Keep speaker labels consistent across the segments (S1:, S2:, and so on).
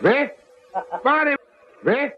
S1: ¿Ves? Pare, ¿ves?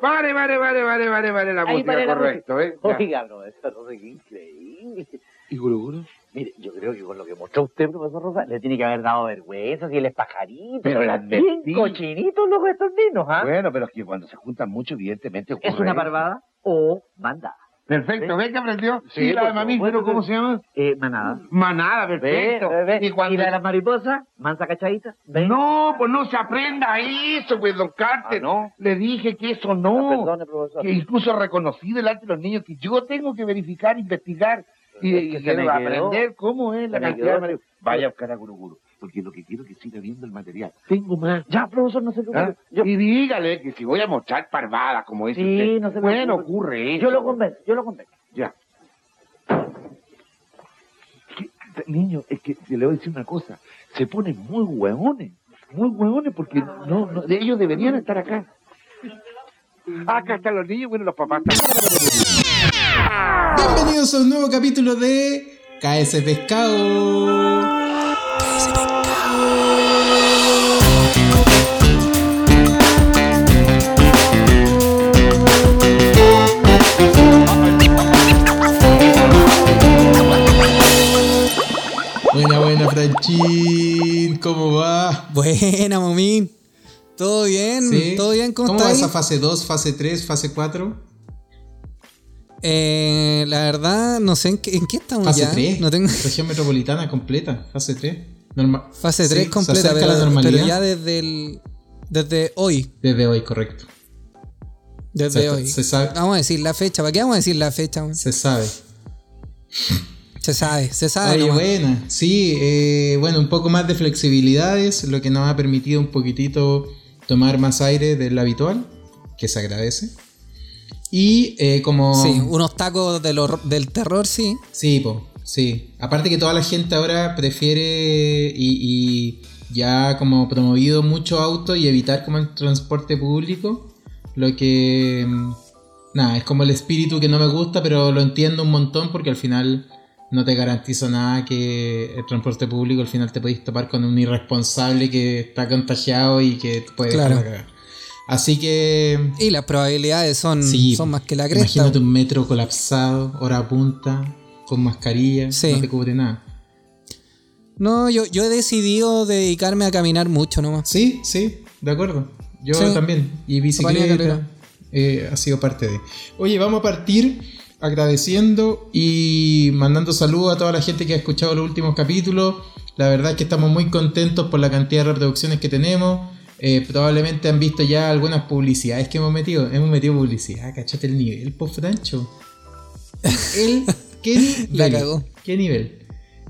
S1: Pare, pare, pare, pare, pare, pare la
S2: Ahí
S1: música,
S2: pare la
S1: correcto, ¿eh? Ya.
S2: Oiga, no, eso no es increíble.
S1: ¿Y Guruguru?
S2: Mire, yo creo que con lo que mostró usted, profesor Rosa, le tiene que haber dado vergüenza si él es pajarito.
S1: Pero la advertí.
S2: Bien cochinitos los estos niños, ¿ah?
S1: Bueno, pero es que cuando se juntan mucho, evidentemente ocurre
S2: ¿Es una
S1: eso.
S2: parvada o mandada?
S1: Perfecto, ¿ves que aprendió?
S2: Sí,
S1: ¿Y la de mamífero cómo se llama?
S2: Eh, manada.
S1: Manada, perfecto.
S2: ¿Ve? ¿Ve?
S1: Y cuando...
S2: la de las mariposas? ¿Mansa cachadita?
S1: No, pues no se aprenda eso, pues, don Carter.
S2: Ah, ¿no?
S1: Le dije que eso
S2: Ah,
S1: no.
S2: Perdone, profesor.
S1: que incluso reconocí delante de los niños que yo tengo que verificar, investigar y,
S2: Es que
S1: y
S2: se quedó.
S1: aprender cómo es la
S2: Se
S1: cantidad de marihuana. Vaya a buscar a Guruguru, porque lo que quiero es que siga viendo el material. Tengo más.
S2: Ya, profesor, no se preocupe.
S1: ¿ah?
S2: Yo,
S1: Y dígale que si voy a mostrar parvadas, como dice
S2: Sí,
S1: usted,
S2: no se
S1: bueno, ocurre eso.
S2: yo lo convenzo, yo lo convenzo.
S1: Ya. Niño, es que le voy a decir una cosa. Se ponen muy hueones. Muy hueones porque no, no, ellos deberían estar acá. Acá están los niños, bueno, los papás están.
S3: Bienvenidos a un nuevo capítulo de KS Pescado. Buena, Franchín. ¿Cómo va?
S4: Buena, momín. ¿Todo bien?
S3: ¿Sí?
S4: ¿Todo bien? ¿Cómo,
S3: ¿Cómo
S4: está
S3: va
S4: ahí?
S3: esa fase 2, fase 3, fase 4?
S4: Eh, la verdad, no sé en qué, en qué estamos
S3: Fase
S4: ya.
S3: 3.
S4: No tengo
S3: Región metropolitana completa, fase 3. Norma-
S4: fase
S3: Sí,
S4: 3
S3: se
S4: completa, pero,
S3: la normalidad.
S4: pero ya desde el desde hoy,
S3: Desde hoy, correcto.
S4: desde
S3: Se-
S4: hoy.
S3: se sabe.
S4: Vamos a decir la fecha, ¿para qué vamos a decir la fecha? man?
S3: Se sabe.
S4: Se sabe, se sabe.
S3: Oye, buena. Sí, eh, bueno, un poco más de flexibilidades, lo que nos ha permitido un poquitito tomar más aire del habitual, que se agradece. Y eh, como...
S4: Sí, unos tacos del, del terror, sí.
S3: Sí, po, sí. Aparte que toda la gente ahora prefiere y, y ya como promovido mucho auto y evitar como el transporte público, lo que... mm, Nada, es como el espíritu que no me gusta, pero lo entiendo un montón porque al final no te garantizo nada que el transporte público al final te podéis topar con un irresponsable que está contagiado y que te puede
S4: Claro.
S3: la cagada. Así que
S4: Y las probabilidades son,
S3: Sí,
S4: son más que la cresta.
S3: Imagínate un metro colapsado, hora punta, con mascarilla,
S4: Sí.
S3: no te cubre nada.
S4: No, yo, yo he decidido dedicarme a caminar mucho nomás.
S3: Sí, sí, de acuerdo. Yo
S4: Sí.
S3: también. Y bicicleta eh, ha sido parte de. Oye, vamos a partir agradeciendo y mandando saludos a toda la gente que ha escuchado los últimos capítulos. La verdad es que estamos muy contentos por la cantidad de reproducciones que tenemos. Eh, probablemente han visto ya algunas publicidades que hemos metido. Hemos metido publicidad, cachate el nivel, po Francho. El, ¿Qué nivel?
S4: La cagó.
S3: ¿Qué nivel?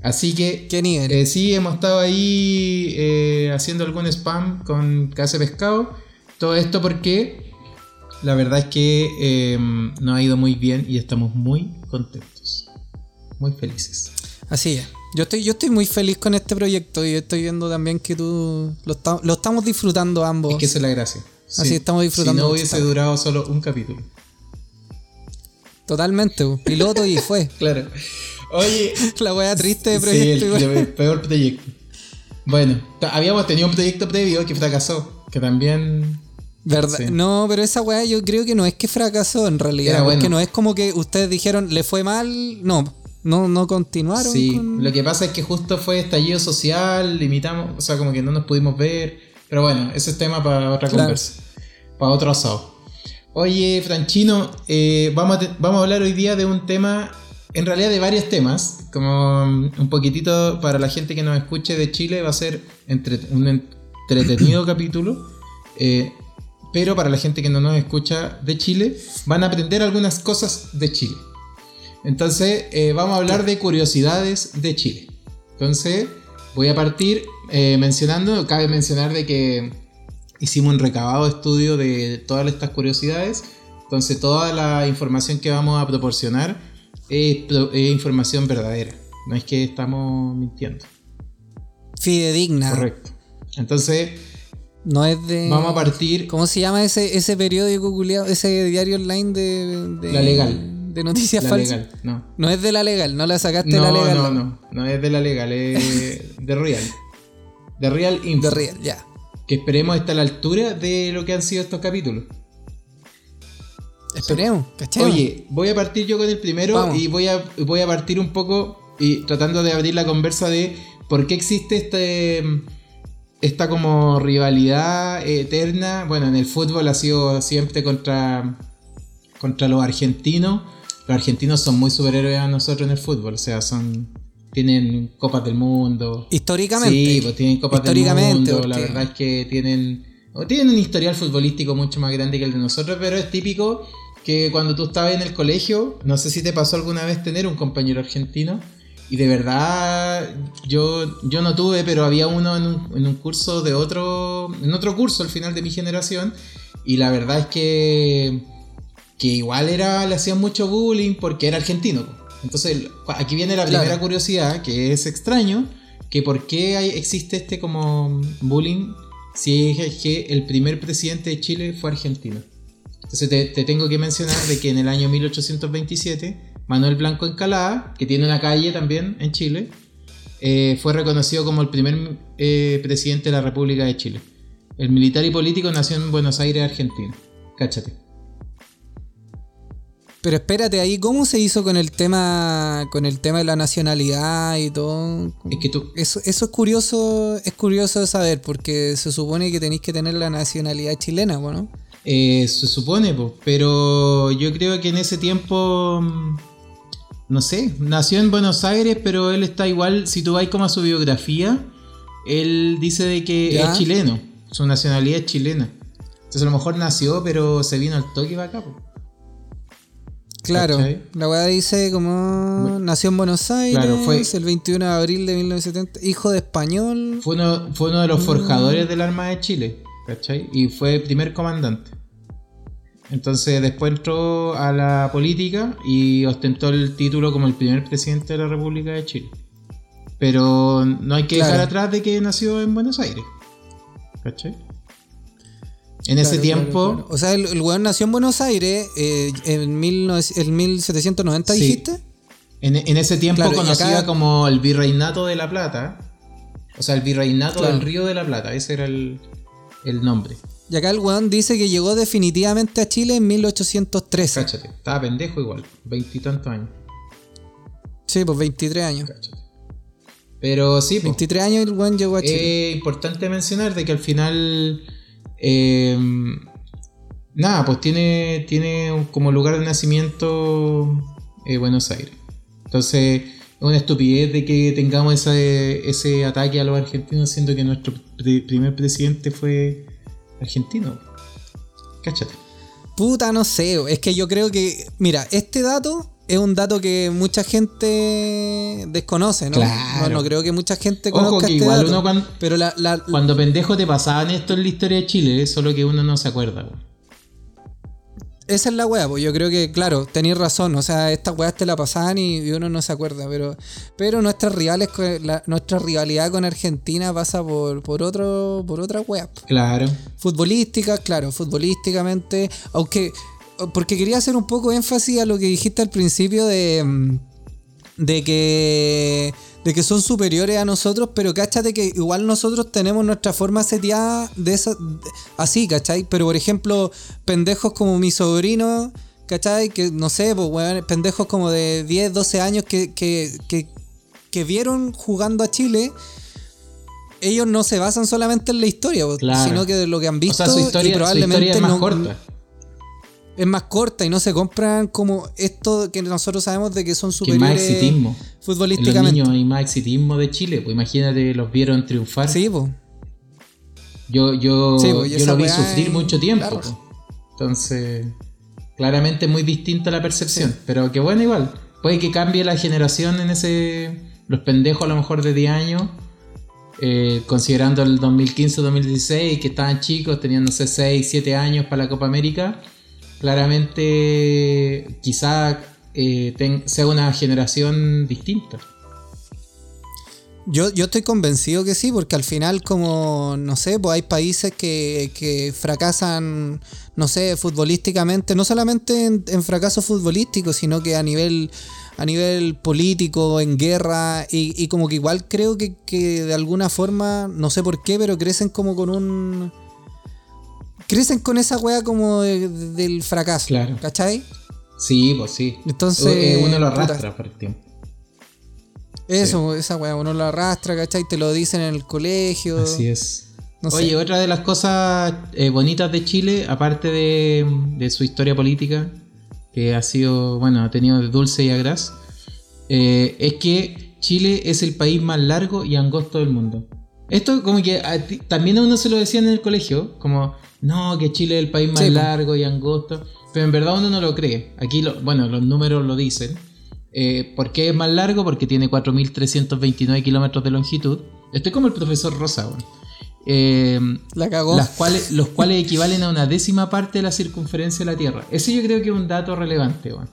S3: Así que
S4: ¿Qué nivel?
S3: eh, sí, hemos estado ahí eh, haciendo algún spam con Casa Pescado. Todo esto porque la verdad es que eh, nos ha ido muy bien y estamos muy contentos. Muy felices.
S4: Así es. Yo estoy, yo estoy muy feliz con este proyecto y estoy viendo también que tú lo, está- lo estamos disfrutando ambos.
S3: Es que esa es la gracia.
S4: Así estamos disfrutando
S3: Si no hubiese durado solo un capítulo.
S4: Totalmente, piloto y fue.
S3: Claro. Oye,
S4: La wea triste de
S3: sí,
S4: proyecto.
S3: el,
S4: igual.
S3: el peor proyecto. Bueno, habíamos tenido un proyecto previo que fracasó. Que también
S4: ¿Verdad?
S3: Sí.
S4: No, pero esa weá yo creo que no es que fracasó en realidad.
S3: Era
S4: porque
S3: bueno.
S4: no es como que ustedes dijeron, le fue mal. No, no, no continuaron.
S3: Sí,
S4: con-
S3: lo que pasa es que justo fue estallido social, limitamos, o sea, como que no nos pudimos ver. Pero bueno, ese es tema para otra
S4: Claro.
S3: conversa, para otro asado. Oye, Franchino, eh, vamos, a te- vamos a hablar hoy día de un tema, en realidad de varios temas, como mm, un poquitito para la gente que nos escuche de Chile, va a ser entre- un entretenido capítulo. eh, pero para la gente que no nos escucha de Chile, van a aprender algunas cosas de Chile. Entonces, eh, vamos a hablar de curiosidades de Chile. Entonces, voy a partir eh, mencionando, cabe mencionar de que hicimos un recabado estudio de todas estas curiosidades. Entonces, toda la información que vamos a proporcionar es, es información verdadera. No es que estamos mintiendo.
S4: Fidedigna.
S3: Correcto. Entonces,
S4: No es de.
S3: vamos a partir.
S4: ¿Cómo se llama ese, ese periódico culiado, ese diario online de, de-
S3: La Legal.
S4: De noticias
S3: La
S4: falsas.
S3: legal. No.
S4: No es de la legal, no la sacaste de
S3: No,
S4: la legal.
S3: no, no. No es de la legal, es de Real. De Real Info.
S4: De real, ya.
S3: que esperemos estar a la altura de lo que han sido estos capítulos.
S4: Esperemos, ¿cachai?
S3: Oye, voy a partir yo con el primero
S4: Vamos.
S3: y voy a, voy a partir un poco y tratando de abrir la conversa de por qué existe este esta como rivalidad eterna. Bueno, en el fútbol ha sido siempre contra contra los argentinos. Los argentinos son muy superhéroes a nosotros en el fútbol, o sea, son tienen copas del mundo.
S4: Históricamente.
S3: Sí, pues tienen copas del mundo. La verdad es que tienen, tienen un historial futbolístico mucho más grande que el de nosotros, pero es típico que cuando tú estabas en el colegio, no sé si te pasó alguna vez tener un compañero argentino, y de verdad yo, yo no tuve, pero había uno en un, en un curso de otro, en otro curso al final de mi generación, y la verdad es que, que igual era, le hacían mucho bullying porque era argentino. Entonces, aquí viene la
S4: Claro.
S3: primera curiosidad, que es extraño, que por qué hay- existe este como bullying si es que el primer presidente de Chile fue argentino. Entonces te, te tengo que mencionar de que en el año 1827 Manuel Blanco Encalada, que tiene una calle también en Chile, eh, fue reconocido como el primer eh, presidente de la República de Chile. El militar y político nació en Buenos Aires, Argentina. Cáchate.
S4: Pero espérate ahí, ¿cómo se hizo con el tema con el tema de la nacionalidad y todo?
S3: Es que tú,
S4: Eso, eso es curioso, es curioso de saber, porque se supone que tenéis que tener la nacionalidad chilena, ¿no?
S3: Eh, se supone, po, pero yo creo que en ese tiempo, mm, no sé, nació en Buenos Aires, pero él está igual, si tú vas como a su biografía, él dice de que
S4: Ya.
S3: es chileno, su nacionalidad es chilena. Entonces a lo mejor nació, pero se vino al toque para acá. po.
S4: Claro,
S3: ¿Cachai?
S4: la weá dice como nació en Buenos Aires
S3: Claro, fue-
S4: el 21 de abril de 1970, hijo de español.
S3: Fue uno, fue uno de los forjadores del Armada de Chile, ¿cachai? Y fue el primer comandante. Entonces después entró a la política y ostentó el título como el primer presidente de la República de Chile. Pero no hay que
S4: Claro.
S3: dejar atrás de que nació en Buenos Aires. ¿Cachai? En ese tiempo,
S4: claro. O sea, el, el weón nació en Buenos Aires eh, en, 19 en 1790,
S3: Sí.
S4: dijiste.
S3: En, en ese tiempo conocida
S4: acá-
S3: como el Virreinato de la Plata. O sea, el Virreinato del Río de la Plata. Ese era el, el nombre.
S4: Y acá el weón dice que llegó definitivamente a Chile en 1813.
S3: Cáchate. Estaba pendejo igual. Veintitantos años.
S4: Sí, pues 23 años.
S3: Cáchate. Pero sí, pues,
S4: 23 años y el weón llegó a Chile.
S3: es importante mencionar de que al final. eh, nada, pues tiene, tiene como lugar de nacimiento eh, Buenos Aires. Entonces, es una estupidez de que tengamos ese, ese ataque a los argentinos, siendo que nuestro pri- primer presidente fue argentino. Cáchate.
S4: Puta, no sé. Es que yo creo que. Mira, este dato es un dato que mucha gente desconoce, ¿no?
S3: Claro.
S4: No, no creo que mucha gente
S3: Ojo
S4: conozca
S3: que
S4: este
S3: igual
S4: dato.
S3: uno cuando,
S4: Pero la, la-
S3: cuando pendejo te pasaban esto en la historia de Chile, solo que uno no se acuerda.
S4: Esa es la weá, pues yo creo que, claro, tenéis razón. O sea, estas weas te la pasaban y, y uno no se acuerda. Pero, pero nuestras rivales, la- nuestra rivalidad con Argentina pasa por, por otro, por otra wea.
S3: Claro.
S4: Futbolísticas, claro, futbolísticamente. Aunque. Porque quería hacer un poco énfasis a lo que dijiste al principio de. De que. De que son superiores a nosotros, pero cáchate que igual nosotros tenemos nuestra forma seteada de esa. de- así, ¿cachai? Pero por ejemplo, pendejos como mi sobrino, ¿cachai? Que no sé, pues pendejos como de 10, 12 años que, que, que, que vieron jugando a Chile ellos no se basan solamente en la historia,
S3: Claro.
S4: sino que de lo que han
S3: O
S4: visto
S3: sea, su
S4: y
S3: historia, su
S4: probablemente
S3: historia es más
S4: no-
S3: corta.
S4: Es más corta y no se compran como esto que nosotros sabemos de que son
S3: Que hay más
S4: superiores
S3: exitismo. En los
S4: futbolísticamente.
S3: niños hay más exitismo de Chile. Pues imagínate, los vieron triunfar.
S4: Sí, po.
S3: Yo, yo,
S4: Sí, pues,
S3: yo lo vi sufrir mucho tiempo.
S4: claro.
S3: pues. Entonces, claramente es muy distinta la percepción. Pero que bueno, igual. Puede que cambie la generación en ese. Los pendejos a lo mejor de 10 años. eh, considerando el 2015-2016, que estaban chicos, tenían, no sé, 6, 7 años para la Copa América. Claramente, quizá eh, sea una generación distinta.
S4: Yo, yo estoy convencido que sí, porque al final, como, no sé, pues hay países que, que fracasan, no sé, futbolísticamente, no solamente en, en fracaso futbolístico, sino que a nivel a nivel político, en guerra, y, y como que igual creo que, que de alguna forma, no sé por qué, pero crecen como con un... Crecen con esa wea como de- de- del fracaso,
S3: Claro.
S4: ¿cachai?
S3: Sí, pues sí.
S4: Entonces,
S3: Eh, uno lo
S4: puta.
S3: arrastra por el tiempo.
S4: Eso, esa weá, uno lo arrastra, ¿cachai? Te lo dicen en el colegio.
S3: Así es.
S4: No sé.
S3: Oye, otra de las cosas eh, bonitas de Chile, aparte de, de su historia política, que ha sido, bueno, ha tenido de dulce y agraz, eh, es que Chile es el país más largo y angosto del mundo. Esto como que a ti- también a uno se lo decían en el colegio, como, no, que Chile es el país más
S4: Sí,
S3: largo y angosto, pero en verdad uno no lo cree. Aquí, lo, bueno, los números lo dicen. Eh, ¿Por qué es más largo? Porque tiene 4.329 kilómetros de longitud. Estoy como el profesor Rosa. Eh,
S4: La cagó.
S3: las cuales, los cuales equivalen a una décima parte de la circunferencia de la Tierra. Ese yo creo que es un dato relevante, weón.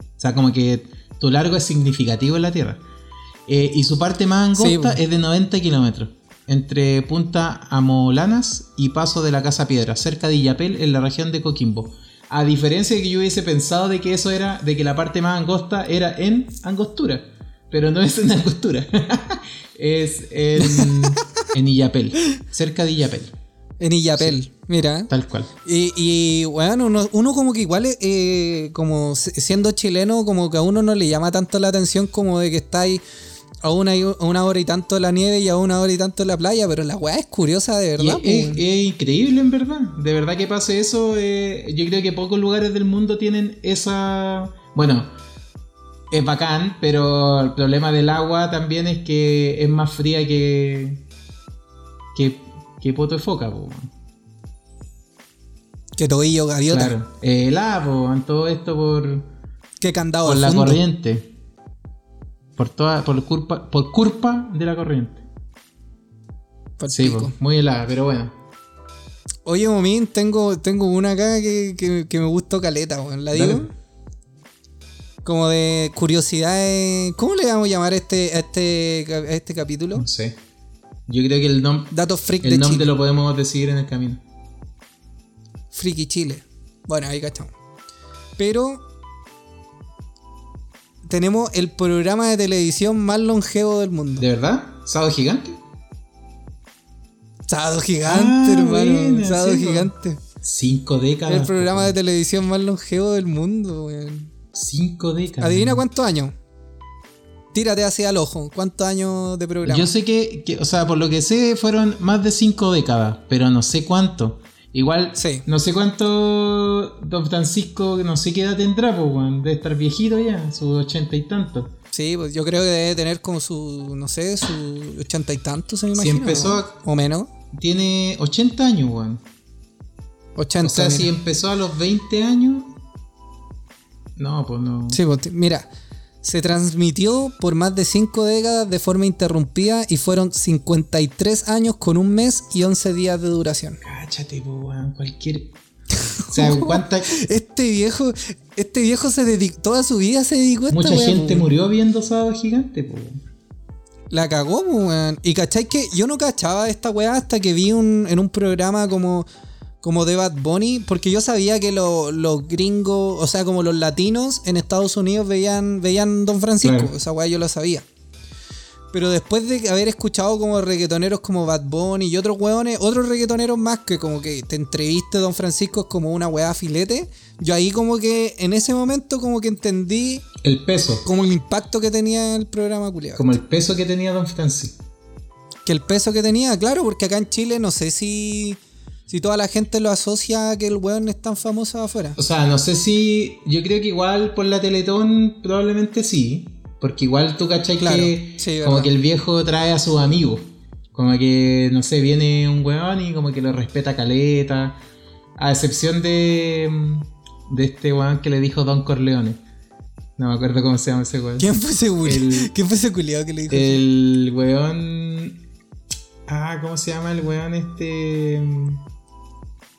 S3: O sea, como que tu largo es significativo en la Tierra. Eh, y su parte más
S4: Sí,
S3: angosta es de 90 kilómetros. Entre Punta Amolanas y Paso de la Casa Piedra, cerca de Illapel, en la región de Coquimbo. A diferencia de que yo hubiese pensado de que eso era, de que la parte más angosta era en angostura. Pero no es en angostura. es en, en Illapel, cerca de Illapel.
S4: En Illapel, mira.
S3: Tal cual.
S4: Y, y bueno, uno, uno como que igual, eh, como si- siendo chileno, como que a uno no le llama tanto la atención como de que está ahí a una, y- a una hora y tanto en la nieve y a una hora y tanto en la playa, pero la weá es curiosa de verdad.
S3: es,
S4: po,
S3: es- increíble en verdad. De verdad que pase eso. eh, yo creo que pocos lugares del mundo tienen esa... Bueno, es bacán, pero el problema del agua también es que es más fría que... que, que poto de foca, po.
S4: Que tobillo gaviota.
S3: Claro. Eh, helada, po, en todo esto por,
S4: Que candado
S3: por
S4: al
S3: la
S4: fondo.
S3: corriente. Por toda, por culpa, por culpa de la corriente. Sí, po, muy helada, pero bueno.
S4: Oye, Momín, tengo, tengo una acá que, que, que me gustó caleta, weón. ¿La digo? Como de curiosidades. ¿Cómo le vamos a llamar a este, a este, a este capítulo?
S3: No sé. Yo creo que el, nom-
S4: Datos freak de
S3: el nombre
S4: Chile.
S3: lo podemos decidir en el camino.
S4: Friki Chile. Bueno, ahí cachamos. Pero tenemos el programa de televisión más longevo del mundo.
S3: ¿De verdad? ¿Sábado gigante?
S4: Sábado Gigante,
S3: Ah,
S4: hermano.
S3: buena,
S4: Sábado. Gigante.
S3: Cinco décadas.
S4: El programa de televisión más longevo del mundo, weón.
S3: Cinco décadas.
S4: Adivina cuántos años. Tírate hacia el ojo. ¿Cuántos años de programa?
S3: Yo sé que, que- o sea, por lo que sé, fueron más de cinco décadas, pero no sé cuánto. Igual,
S4: Sí.
S3: no sé cuánto Don Francisco, no sé qué edad tendrá, pues, weón. Debe estar viejito ya, sus ochenta y tantos.
S4: Sí, pues yo creo que debe tener como su, no sé, su ochenta y tantos, se me
S3: Si
S4: imagina.
S3: empezó a-
S4: O menos.
S3: Tiene 80 años, weón.
S4: Ochenta.
S3: O sea, si empezó a los 20 años. No, pues no.
S4: Sí, pues, mira, se transmitió por más de 5 décadas de forma interrumpida y fueron 53 años con un mes y 11 días de duración.
S3: Cáchate, pues, weón. Cualquier. O sea, ¿cuánta,
S4: Este viejo, este viejo se dedicó, toda su vida se dedicó a esta
S3: Mucha gente
S4: po.
S3: murió viendo Sábado Gigante, pues.
S4: La cagó, po, weón. Y cachai que yo no cachaba esta weá hasta que vi un, en un programa como, como de Bad Bunny, porque yo sabía que lo- los gringos, o sea, como los latinos en Estados Unidos veían, veían Don Francisco.
S3: Claro.
S4: Esa weá yo lo sabía. Pero después de haber escuchado como reggaetoneros como Bad Bunny y otros weones, otros reggaetoneros más que como que te entreviste Don Francisco es como una weá filete, yo ahí como que en ese momento como que entendí
S3: El peso.
S4: como el impacto que tenía el programa culiado.
S3: Como el peso que tenía Don Francisco.
S4: Que el peso que tenía, claro, porque acá en Chile no sé si, si toda la gente lo asocia a que el weón es tan famoso afuera.
S3: O sea, no sé si. Yo creo que igual por la Teletón probablemente sí. Porque igual tú cachai
S4: Claro,
S3: que.
S4: sí,
S3: como que el viejo trae a sus amigos. Como que, no sé, viene un weón y como que lo respeta caleta. A excepción de. De este weón que le dijo Don Corleone. No me acuerdo cómo se llama ese weón.
S4: ¿Quién fue ese?
S3: El-
S4: ¿Quién fue ese culiao que le dijo?
S3: El weón. Ah, ¿cómo se llama el weón este?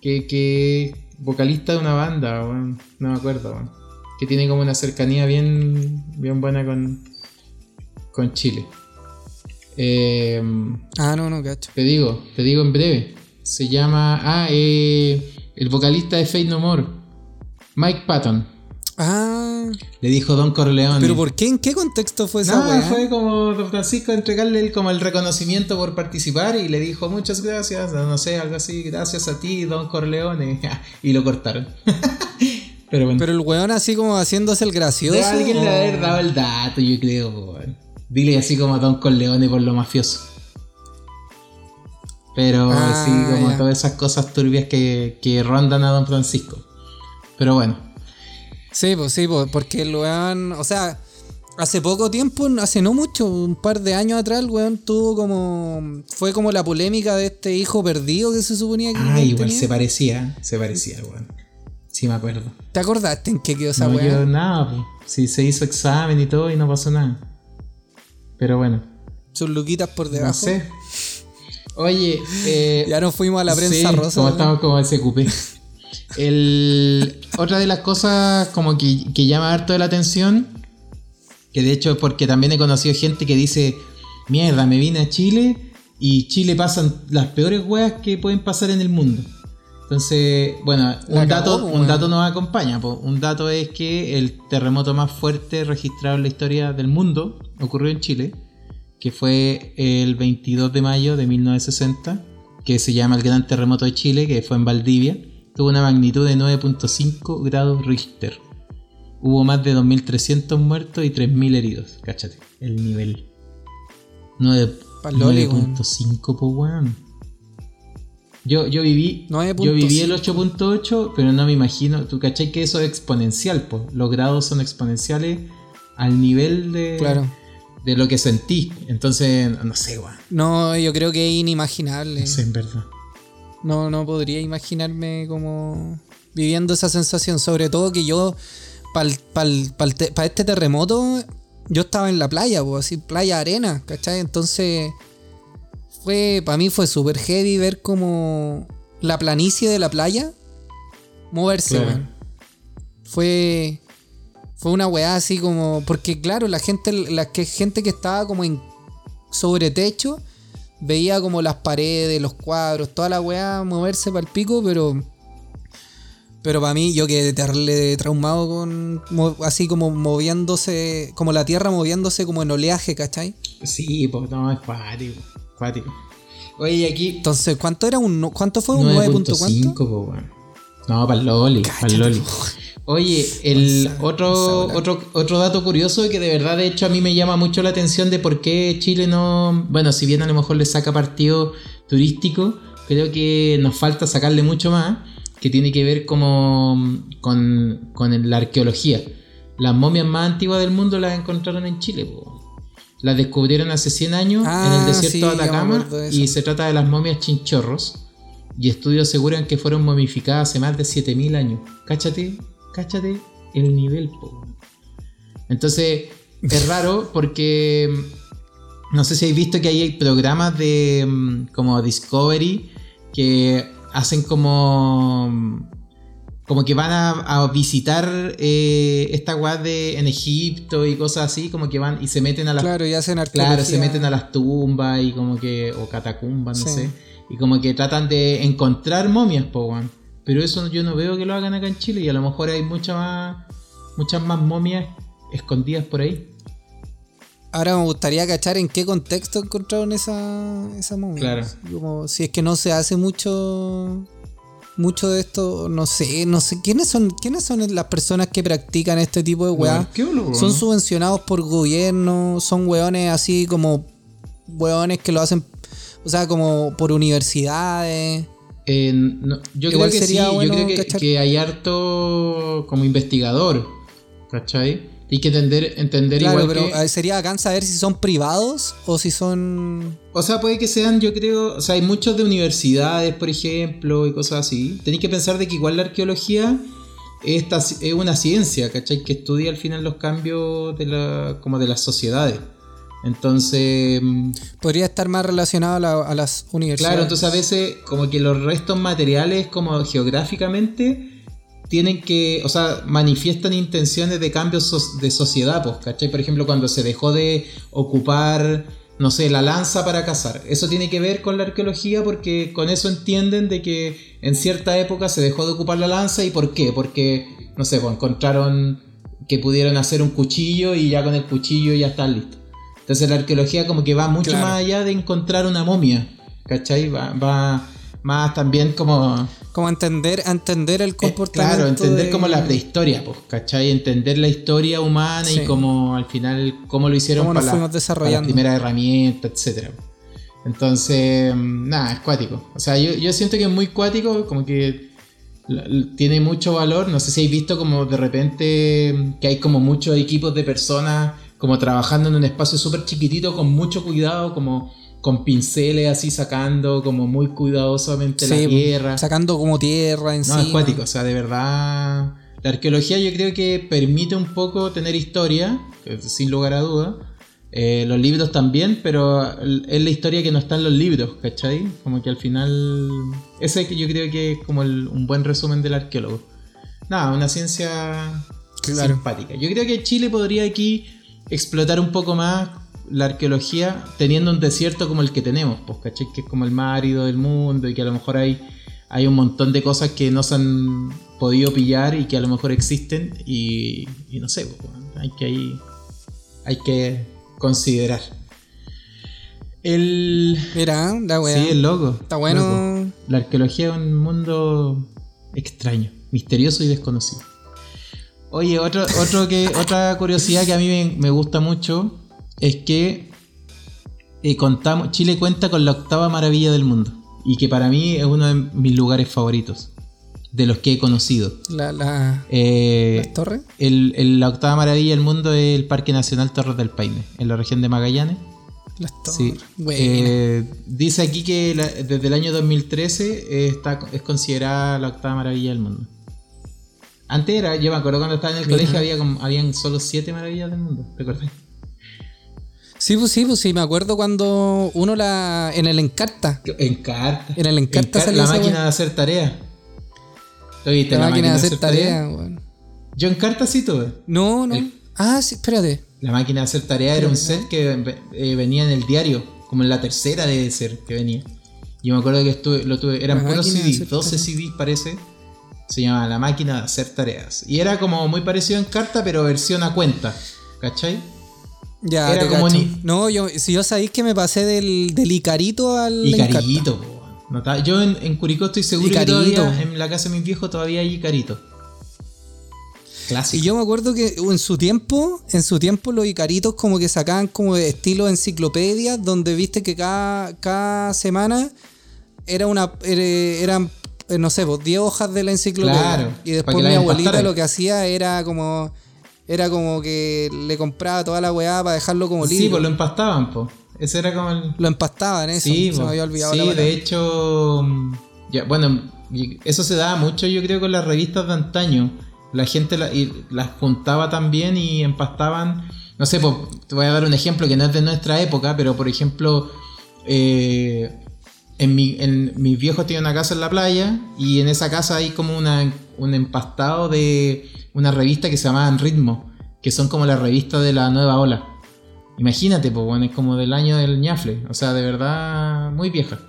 S3: Que, que vocalista de una banda. No me acuerdo. Que tiene como una cercanía bien, bien buena con, con Chile. Eh,
S4: Ah, no, no, cacho.
S3: te digo, te digo en breve. Se llama. Ah, eh, el vocalista de Fate No More. Mike Patton.
S4: Ah,
S3: Le dijo Don Corleone.
S4: pero ¿por qué? ¿En qué contexto fue esa
S3: No,
S4: weá?
S3: fue como Don Francisco entregarle el- como el reconocimiento por participar y le dijo muchas gracias, no sé, algo así, gracias a ti, Don Corleone. y lo cortaron. Pero bueno.
S4: Pero el weón así como haciéndose el gracioso.
S3: De alguien le haber dado el dato, yo creo, weón. Dile así como a Don Corleone por lo mafioso. Pero
S4: Ah,
S3: sí, como todas esas cosas turbias que, que rondan a Don Francisco. Pero bueno,
S4: Sí, pues sí, pues, porque el weón, o sea, hace poco tiempo, hace no mucho, un par de años atrás, el weón tuvo como, fue como la polémica de este hijo perdido que se suponía que
S3: ah, igual
S4: tenía.
S3: se parecía, se parecía, weón. Sí, me acuerdo.
S4: ¿Te acordaste en qué quedó esa
S3: no
S4: weá?
S3: quedó nada, pues. Sí, se hizo examen y todo y no pasó nada. Pero bueno,
S4: Sus luquitas por debajo.
S3: no sé. Oye, eh,
S4: Ya nos fuimos a la prensa
S3: Sí,
S4: rosa.
S3: Como
S4: weón.
S3: estamos como SQP. El, otra de las cosas como que, que llama harto de la atención, que de hecho es porque también he conocido gente que dice, mierda, me vine a Chile y Chile pasan las peores weas que pueden pasar en el mundo. Entonces, bueno, un dato,
S4: cagó,
S3: un dato nos acompaña. po. Un dato es que el terremoto más fuerte registrado en la historia del mundo ocurrió en Chile, que fue el 22 de mayo de 1960, que se llama el Gran Terremoto de Chile, que fue en Valdivia. Tuvo una magnitud de 9.5 grados Richter. Hubo más de 2.300 muertos y 3.000 heridos. Cáchate, el nivel. 9
S4: Pa'l loli, weón.
S3: 9.5, po weón. Yo, yo viví,
S4: 9.5.
S3: yo viví el 8.8, pero no me imagino. ¿Tú cachai que eso es exponencial? Po? Los grados son exponenciales al nivel de,
S4: Claro.
S3: de lo que sentí. Entonces, no sé, weón.
S4: No, yo creo que es inimaginable.
S3: No sé, en verdad.
S4: No, no podría imaginarme como viviendo esa sensación. Sobre todo que yo, para este terremoto, yo estaba en la playa, pues así, playa arena, ¿cachai? Entonces, fue para mí fue súper heavy ver como la planicie de la playa moverse,
S3: Claro.
S4: Fue. Fue una weá así como. Porque claro, la gente, la que, gente que estaba como en sobre techo veía como las paredes, los cuadros, toda la weá moverse para el pico, pero. Pero para mí, yo quedé terrible traumado con. Así como moviéndose. Como la tierra moviéndose como en oleaje, ¿cachai?
S3: Sí, pues no, es cuático. Cuático. Oye, aquí.
S4: Entonces, ¿cuánto era un. ¿Cuánto fue un 9 punto
S3: 9.5,
S4: cuánto?
S3: po, weón. No, para el Loli, para el Loli. Oye, el otro, otro, otro dato curioso que de verdad, de hecho, a mí me llama mucho la atención de por qué Chile no. Bueno, si bien a lo mejor le saca partido turístico, creo que nos falta sacarle mucho más, que tiene que ver como con, con la arqueología. Las momias más antiguas del mundo las encontraron en Chile, po. Las descubrieron hace 100 años en
S4: Ah,
S3: el desierto
S4: sí,
S3: de Atacama
S4: de
S3: y se trata de las momias chinchorros. Y estudios aseguran que fueron momificadas hace más de 7000 años. Cáchate, cáchate el nivel, po. Entonces, es raro porque mm, no sé si habéis visto que hay programas de mm, como Discovery que hacen como mm, como que van a, a visitar eh, esta weá de en Egipto y cosas así, como que van y se meten a las
S4: Claro, y hacen arqueología.
S3: Claro, se meten a las tumbas y como que. o catacumbas, no
S4: Sí.
S3: sé. Y como que tratan de encontrar momias, po. Pero eso yo no veo que lo hagan acá en Chile y a lo mejor hay mucha más, muchas más momias escondidas por ahí.
S4: Ahora me gustaría cachar en qué contexto encontraron esa, esa momia.
S3: Claro.
S4: Como si es que no se hace mucho mucho de esto, no sé, no sé quiénes son quiénes son las personas que practican este tipo de weá. Son subvencionados por gobierno, son weones así como weones que lo hacen, o sea, como por universidades.
S3: Eh, no, yo creo que sí,
S4: bueno
S3: yo creo que, hay harto como investigador, ¿cachai? Hay que entender, entender
S4: Claro,
S3: igual
S4: pero
S3: que...
S4: sería bacán saber si son privados o si son
S3: O sea, puede que sean, yo creo, o sea, hay muchos de universidades, por ejemplo, y cosas así. Tenéis que pensar de que igual la arqueología es, es una ciencia, ¿cachai? Que estudia al final los cambios de la, como de las sociedades. Entonces, mm,
S4: podría estar más relacionado a, la- a las universidades.
S3: claro, entonces a veces como que los restos materiales como geográficamente tienen que, o sea, manifiestan intenciones de cambios de sociedad, pues, ¿cachai? Por ejemplo, cuando se dejó de ocupar, no sé, la lanza para cazar. Eso tiene que ver con la arqueología porque con eso entienden de que en cierta época se dejó de ocupar la lanza y ¿por qué? Porque, no sé, pues encontraron que pudieron hacer un cuchillo y ya con el cuchillo ya están listos. Entonces la arqueología como que va mucho
S4: Claro.
S3: más allá de encontrar una momia, ¿cachai? Va, va más también como...
S4: Como entender, entender el comportamiento.
S3: Claro, entender
S4: de-
S3: como la prehistoria, pues, ¿cachai? Entender la historia humana
S4: Sí.
S3: y como al final cómo lo hicieron
S4: Cómo
S3: para,
S4: desarrollando.
S3: la primera herramienta, etcétera. Entonces, mm, nada, es cuático. O sea, yo, yo siento que es muy cuático, como que tiene mucho valor. No sé si habéis visto como de repente que hay como muchos equipos de personas como trabajando en un espacio súper chiquitito con mucho cuidado, como con pinceles así sacando, como muy cuidadosamente
S4: Sí,
S3: la tierra.
S4: Sacando como tierra
S3: No,
S4: encima.
S3: es cuático, o sea, de verdad. La arqueología yo creo que permite un poco tener historia, que sin lugar a duda. Eh, los libros también, pero es la historia que no está en los libros, ¿cachai? Como que al final. Ese que yo creo que es como el- un buen resumen del arqueólogo. Nada, una ciencia
S4: Claro.
S3: simpática. Yo creo que Chile podría aquí explotar un poco más la arqueología teniendo un desierto como el que tenemos, pues, ¿cachai? Que es como el más árido del mundo y que a lo mejor hay, hay un montón de cosas que no se han podido pillar y que a lo mejor existen y, y no sé, pues, hay que hay que considerar. El...
S4: Mira, la.
S3: Sí, el loco.
S4: Está bueno.
S3: loco. La arqueología es un mundo extraño, misterioso y desconocido. Oye, otro, otro que, otra curiosidad que a mí me, me gusta mucho es que eh, contamos, Chile cuenta con la octava maravilla del mundo y que para mí es uno de mis lugares favoritos, de los que he conocido.
S4: La, la,
S3: Eh,
S4: las torres.
S3: el- el- la octava maravilla del mundo es el Parque Nacional Torres del Paine, en la región de Magallanes.
S4: Las torres.
S3: Sí.
S4: Buena.
S3: Eh, dice aquí que la- desde el año 2013 eh, está, es considerada la octava maravilla del mundo. Antes era, yo me acuerdo cuando estaba en el
S4: Mira.
S3: colegio había como- habían solo siete maravillas del mundo, ¿te acuerdas?
S4: Sí, pues sí, pues sí, me acuerdo cuando uno la. En el Encarta.
S3: En carta.
S4: En el Encarta
S3: Encar-
S4: salió
S3: La
S4: esa
S3: máquina de hacer tarea. ¿Tú viste
S4: La, máquina de hacer tarea, weón.
S3: Yo en carta sí tuve.
S4: No, no.
S3: El-
S4: Ah, sí, espérate.
S3: La máquina de hacer tarea era un set que eh, venía en el diario, como en la tercera debe ser que venía. Yo me acuerdo que estuve, lo tuve, eran puros
S4: de
S3: CDs,
S4: hacer
S3: 12
S4: tareas.
S3: CDs parece. Se llamaba La máquina de hacer tareas. Y era como muy parecido en carta, pero versión a cuenta. ¿Cachai?
S4: Ya,
S3: Era como ni-
S4: No, yo, si yo sabéis que me pasé del, del Icarito al
S3: Y
S4: Encarta.
S3: carito, po. No Yo en, en Curicó estoy seguro
S4: Icarito.
S3: que todavía en la casa de mis viejos todavía hay Icarito. Clásico.
S4: Y yo me acuerdo que en su tiempo, en su tiempo los Icaritos como que sacaban como de estilo enciclopedia, donde viste que cada, cada semana era una era- eran no sé, pues 10 hojas de la enciclopedia.
S3: Claro,
S4: y después mi abuelita lo que hacía era como era como que le compraba toda la weá para dejarlo como
S3: Sí,
S4: libro.
S3: pues lo empastaban, po. Ese era como el.
S4: lo empastaban eso,
S3: Sí,
S4: se me había olvidado
S3: Sí,
S4: la
S3: de hecho, mm, ya, bueno, eso se daba mucho, yo creo, con las revistas de antaño. La gente la- y las juntaba también y empastaban. No sé, po, te voy a dar un ejemplo que no es de nuestra época, pero por ejemplo, eh, en, mi, en mis viejos tienen una casa en la playa y en esa casa hay como una, un empastado de una revista que se llamaban Ritmo, que son como las revistas de la nueva ola. Imagínate, pues bueno, es como del año del ñafle, o sea, de verdad muy vieja.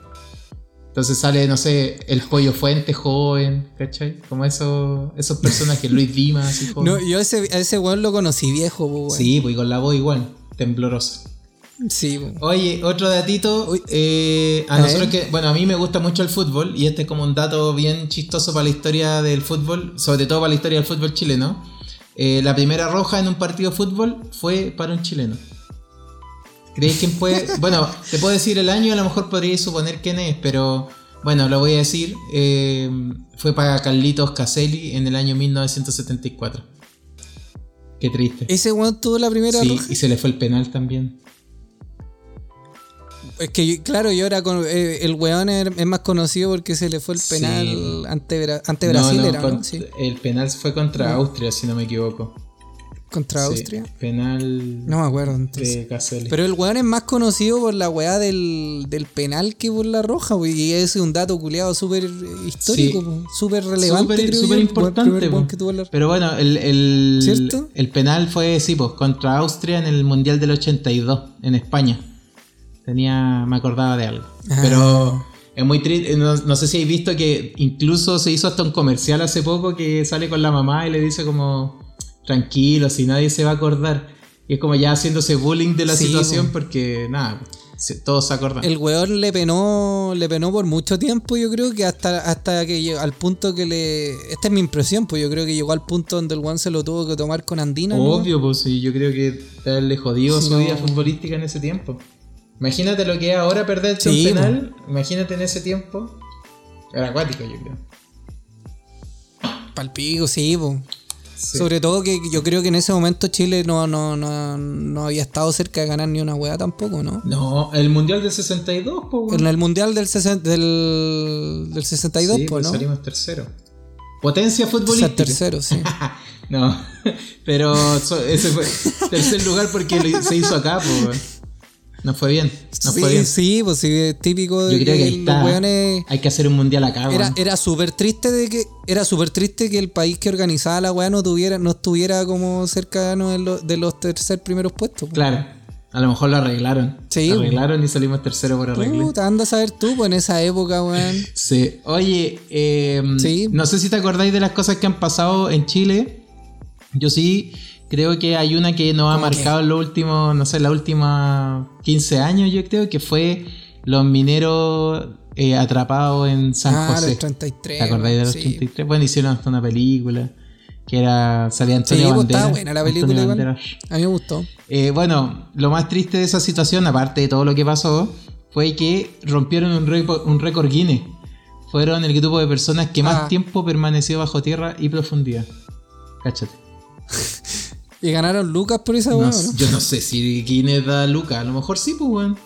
S3: Entonces sale, no sé, el pollo fuente joven, ¿cachai? Como esos, esos personajes, Luis Dimas, así joven.
S4: No, yo ese, a ese weón lo conocí viejo, pues, weón.
S3: Sí, pues y con la voz igual, temblorosa.
S4: Sí.
S3: Oye, otro datito. eh, a
S4: A
S3: nosotros que, bueno, a mí me gusta mucho el fútbol y este es como un dato bien chistoso para la historia del fútbol, sobre todo para la historia del fútbol chileno. Eh, la primera roja en un partido de fútbol fue para un chileno. ¿Creéis quién puede? bueno, te puedo decir el año, a lo mejor podríais suponer quién es, pero bueno, lo voy a decir. eh, fue para Carlitos Caselli en el año 1974. Qué triste.
S4: Ese weón tuvo la primera
S3: Sí,
S4: roja.
S3: y se le fue el penal también.
S4: Es que, claro, yo era con, eh, el weón es más conocido porque se le fue el
S3: Sí.
S4: penal ante, ante Brasil,
S3: no,
S4: era, ¿no?
S3: con-
S4: Sí,
S3: El penal fue contra. Austria, si no me equivoco.
S4: contra
S3: Sí,
S4: Austria.
S3: Penal
S4: No me acuerdo entonces.
S3: de Caselli.
S4: Pero el weón es más conocido por la weá del, del penal que por la roja, wey, Y ese es un dato culiado súper histórico,
S3: Sí.
S4: po, súper relevante.
S3: Súper- importante,
S4: la-
S3: Pero bueno, el, el,
S4: ¿Cierto?
S3: el penal fue, sí, pues, contra Austria en el Mundial del 82, en España. Tenía, me acordaba de algo.
S4: Ah.
S3: Pero es muy triste, no, no sé si habéis visto que incluso se hizo hasta un comercial hace poco que sale con la mamá y le dice como, tranquilo, si nadie se va a acordar. Y es como ya haciéndose bullying de la
S4: Sí,
S3: situación
S4: po.
S3: porque nada, todos se acordan.
S4: El weón le penó, le penó por mucho tiempo, yo creo que hasta, hasta que llegó al punto que le. Esta es mi impresión, pues yo creo que llegó al punto donde el weón se lo tuvo que tomar con Andina. ¿no?
S3: Obvio, pues sí, yo creo que le jodido su
S4: No.
S3: vida futbolística en ese tiempo. Imagínate lo que es ahora perderte
S4: Sí,
S3: un penal. Imagínate en ese tiempo. Era acuático, yo creo.
S4: Palpico, sí, po.
S3: Sí.
S4: Sobre todo que yo creo que en ese momento Chile no, no, no, no había estado cerca de ganar ni una weá tampoco, ¿no?
S3: No, el mundial del 62, pues.
S4: En el mundial del, del, del 62,
S3: sí,
S4: po,
S3: pues
S4: ¿no?
S3: salimos tercero. Potencia futbolística.
S4: tercero, sí.
S3: No, pero ese fue tercer lugar porque se hizo acá, pues. No fue bien. No
S4: sí,
S3: fue bien.
S4: sí, pues sí, típico de
S3: Yo creo que ahí
S4: los
S3: está.
S4: weones-
S3: Hay que hacer un mundial acá,
S4: Era,
S3: weón.
S4: era súper triste de que era súper triste que el país que organizaba la weá no tuviera no estuviera como cercano de, los- de los tercer primeros puestos. po.
S3: Claro. A lo mejor lo arreglaron.
S4: Sí,
S3: Lo
S4: weón.
S3: arreglaron y salimos tercero por arreglo.
S4: Puta, anda a saber tú, pues en esa época, weón.
S3: Sí. Oye, eh,
S4: Sí.
S3: no sé si te acordáis de las cosas que han pasado en Chile. Yo sí creo que hay una que nos ha marcado en los últimos, no sé, los últimos 15 años, yo creo, que fue los mineros eh, atrapados en San
S4: ah,
S3: José.
S4: los 33.
S3: ¿Te acordáis de los
S4: sí.
S3: 33? Bueno, hicieron hasta una película que era salía Antonio
S4: Sí, pues,
S3: Banderas.
S4: estaba buena la película igual. A mí me gustó.
S3: Eh, bueno, lo más triste de esa situación, aparte de todo lo que pasó, fue que rompieron un récord, un récord Guinness. Fueron el grupo de personas que más
S4: Ah.
S3: tiempo permaneció bajo tierra y profundidad. Cáchate.
S4: Y ganaron Lucas por esa
S3: No
S4: ¿no?
S3: Yo no sé si Guinness da Luca, a lo mejor sí, pues, weón.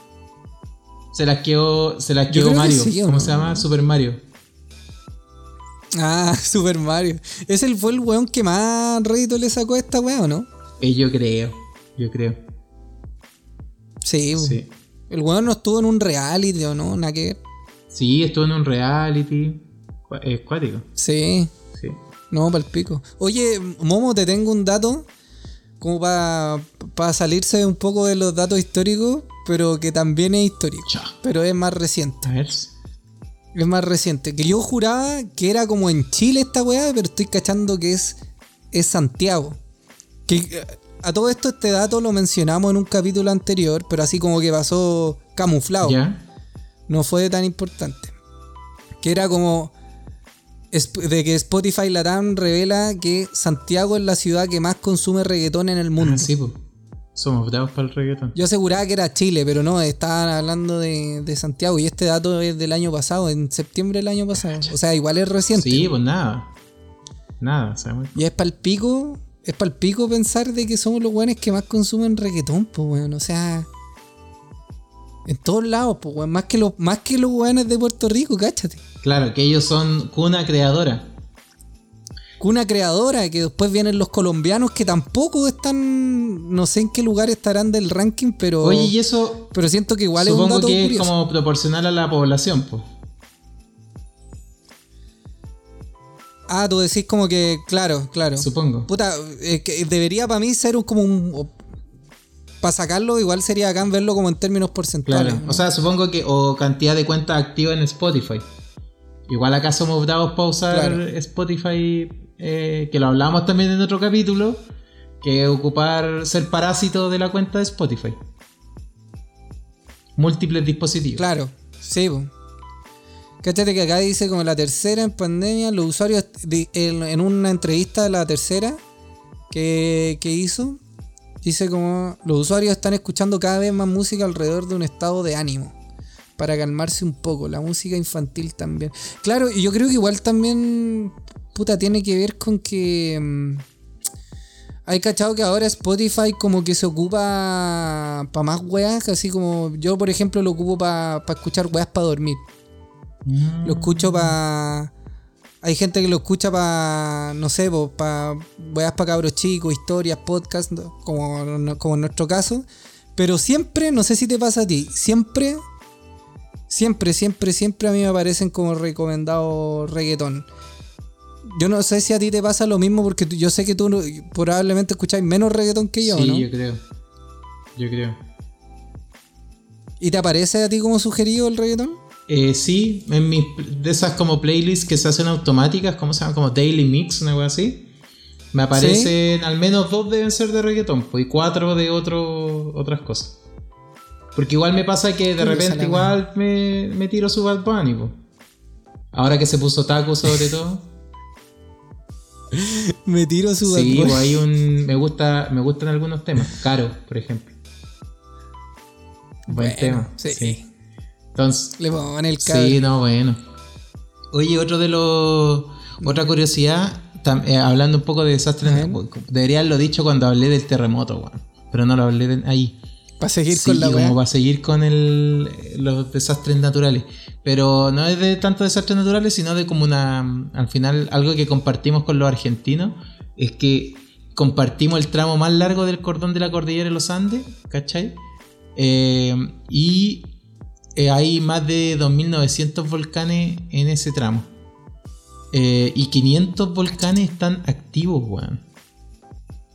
S3: Se las quedó, se las quedó
S4: que
S3: Mario.
S4: sí, ¿o
S3: ¿Cómo se llama? Super Mario.
S4: Ah, Super Mario. Ese fue el weón que más rédito le sacó a esta weá, ¿o no?
S3: Eh, yo creo, yo creo.
S4: Sí.
S3: Sí.
S4: El weón no estuvo en un reality, ¿o no? Nada que ver.
S3: Sí, estuvo en un reality. Eh, cuático.
S4: Sí. No, para el pico. Oye, Momo, te tengo un dato como para salirse un poco de los datos históricos, pero que también es histórico. Pero es más reciente.
S3: A ver.
S4: Es más reciente. Que yo juraba que era como en Chile esta weá, pero estoy cachando que es, es Santiago. Que a todo esto este dato lo mencionamos en un capítulo anterior, pero así como que pasó camuflado
S3: ¿Ya?
S4: no fue tan importante. Que era como de que Spotify Latam revela que Santiago es la ciudad que más consume reggaetón en el mundo.
S3: Ah, sí, pues. Somos bravos para el reggaetón.
S4: Yo aseguraba que era Chile, pero no, estaban hablando de, de Santiago y este dato es del año pasado, en septiembre del año pasado. O sea, igual es reciente.
S3: Sí, pues nada. Nada, o sea, muy-
S4: Y es para el pico, es para el pico pensar de que somos los buenos que más consumen reggaetón, pues weón. O sea, en todos lados, pues weón. Más que los, más que los weones de Puerto Rico, cáchate.
S3: Claro, que ellos son cuna creadora.
S4: Cuna creadora, que después vienen los colombianos que tampoco están, no sé en qué lugar estarán del ranking, pero,
S3: Oye, y eso
S4: pero siento que igual es un
S3: supongo
S4: dato
S3: que
S4: curioso.
S3: es como proporcional a la población, pues.
S4: Ah, tú decís como que, claro, claro.
S3: Supongo.
S4: Puta, eh, que debería para mí ser un, como un... Para sacarlo igual sería acá verlo como en términos porcentuales.
S3: Claro.
S4: ¿no?
S3: O sea, supongo que. O cantidad de cuentas activas en Spotify. Igual acá somos bravos para usar
S4: Claro.
S3: Spotify. eh, que lo hablamos también en otro capítulo. Que ocupar. ser parásito de la cuenta de Spotify. Múltiples dispositivos.
S4: Claro, sí. po. Cáchate que acá dice como la tercera en pandemia, los usuarios en una entrevista de la tercera que, que hizo, dice como los usuarios están escuchando cada vez más música alrededor de un estado de ánimo para calmarse un poco, la música infantil también. Claro, y yo creo que igual también, puta, tiene que ver con que... mm, hay cachado que ahora Spotify como que se ocupa para más weas, así como yo por ejemplo lo ocupo para escuchar weas para dormir. Lo escucho para... Hay gente que lo escucha para, no sé, para weas para cabros chicos, historias, podcasts, como, como en nuestro caso. Pero siempre, no sé si te pasa a ti, siempre, siempre, siempre, siempre a mí me aparecen como recomendado reggaetón. Yo no sé si a ti te pasa lo mismo porque yo sé que tú probablemente escucháis menos reggaetón que yo,
S3: sí,
S4: ¿no?
S3: yo creo. Yo creo.
S4: ¿Y te aparece a ti como sugerido el reggaetón?
S3: Eh, sí, en mis de esas como playlists que se hacen automáticas, ¿cómo se llama? Como Daily Mix, una cosa así. me aparecen al menos dos deben ser de reggaetón, pues, y cuatro de otro, otras cosas. Porque igual me pasa que de repente igual me, me tiro su Bad Bunny, po. Ahora que se puso taco sobre todo.
S4: Me tiro su
S3: sí,
S4: Bad Bunny.
S3: pues hay un. Me gusta, me gustan algunos temas. Caro, por ejemplo. Buen
S4: Bueno,
S3: tema.
S4: sí.
S3: Sí. Entonces.
S4: Le ponen el cable.
S3: Sí, no, bueno. Oye, otro de los. Otra curiosidad, tam- eh, hablando un poco de desastres. Debería haberlo dicho cuando hablé del terremoto, weón. Pero no lo hablé de- ahí.
S4: Para seguir
S3: Sí,
S4: con la
S3: como para seguir con el, los desastres naturales. Pero no es de tantos desastres naturales, sino de como una. Al final, algo que compartimos con los argentinos es que compartimos el tramo más largo del cordón de la cordillera de los Andes, ¿cachai? Eh, y eh, hay más de 2.900 volcanes en ese tramo. Eh, y 500 volcanes están activos, weón.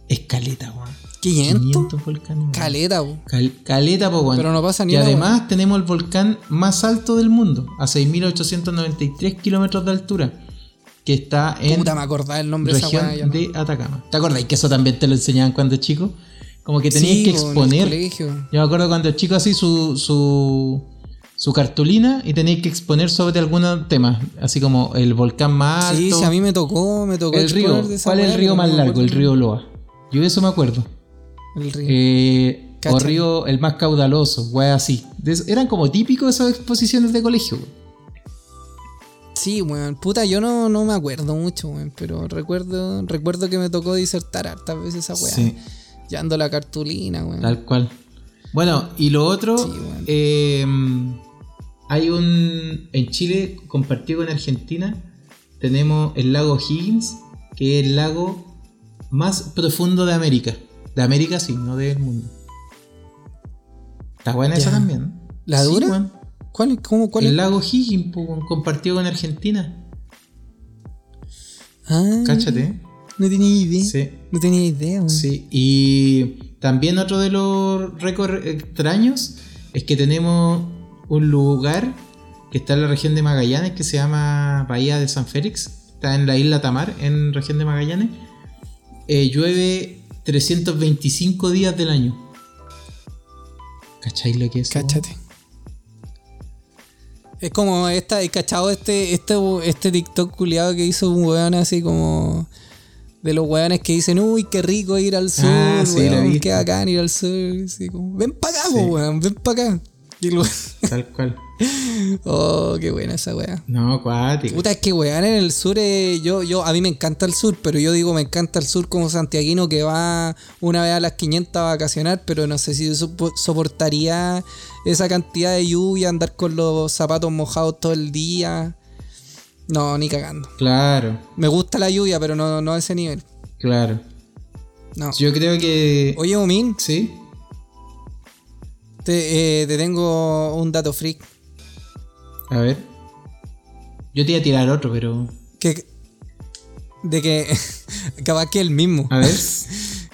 S3: Escaleta, weón.
S4: 500.
S3: volcanes. weón.
S4: Caleta.
S3: Cal- caleta, po, weón.
S4: Pero no pasa ni
S3: Y además tenemos el volcán más alto del mundo, a 6.893 kilómetros de altura, que está en
S4: Puta, me acordaba el nombre de esa
S3: de Atacama. ¿Te acuerdas que eso también te lo enseñaban cuando chico? Como que tenías
S4: Sí,
S3: que exponer. Yo me acuerdo cuando chico así su, su, su cartulina y tenías que exponer sobre algunos temas, así como el volcán más alto.
S4: Sí, sí, a mí me tocó, me tocó
S3: el río.
S4: de
S3: ¿Cuál es
S4: weá,
S3: el río más largo? El río Loa. Yo de eso me acuerdo.
S4: El río.
S3: Eh, o río el más caudaloso, wey, así. Eran como típicos esas exposiciones de colegio. wey.
S4: Sí, weón. Puta, yo no, no me acuerdo mucho, weón. Pero recuerdo, recuerdo que me tocó disertar hartas veces esa weá.
S3: Sí,
S4: Llevando la cartulina, weón.
S3: tal cual. Bueno, y lo otro,
S4: Sí,
S3: eh, hay un. En Chile, compartido con Argentina, tenemos el lago Higgins, que es el lago más profundo de América. De América, sí, no del mundo. Está buena esa también.
S4: ¿La
S3: Sí,
S4: dura?
S3: weón.
S4: ¿Cuál, cómo, cuál
S3: El
S4: es?
S3: lago Higgins, compartido con Argentina.
S4: Ah,
S3: Cáchate.
S4: No tenía idea.
S3: Sí.
S4: No tenía idea, weón.
S3: Sí, y también otro de los récords extraños es que tenemos un lugar que está en la región de Magallanes que se llama Bahía de San Félix. Está en la isla Tamar, en región de Magallanes. Eh, llueve 325 días del año. ¿Cacháis lo que es?
S4: Cáchate. Es como esta, he cachado este, este, este TikTok culiado que hizo un weón así como de los weones que dicen, uy, qué rico ir al sur,
S3: Ah, sí,
S4: weón,
S3: visto.
S4: qué bacán ir al sur. Así como, ven para acá,
S3: Sí.
S4: weón, ven para acá.
S3: Tal cual.
S4: oh, qué buena esa weá.
S3: No, cuático.
S4: Puta, es que weón, en el sur, eh, yo, yo, a mí me encanta el sur, pero yo digo me encanta el sur como santiaguino que va una vez a las 500 a vacacionar, pero no sé si sopo- soportaría esa cantidad de lluvia, andar con los zapatos mojados todo el día. No, ni cagando.
S3: Claro,
S4: Me gusta la lluvia, pero no, no a ese nivel.
S3: claro.
S4: No.
S3: Yo creo que.
S4: Oye, Omin,
S3: Sí.
S4: Te, eh, te tengo un dato freak.
S3: A ver. Yo te iba a tirar otro, pero.
S4: Que, de que, capaz que el mismo.
S3: A ver.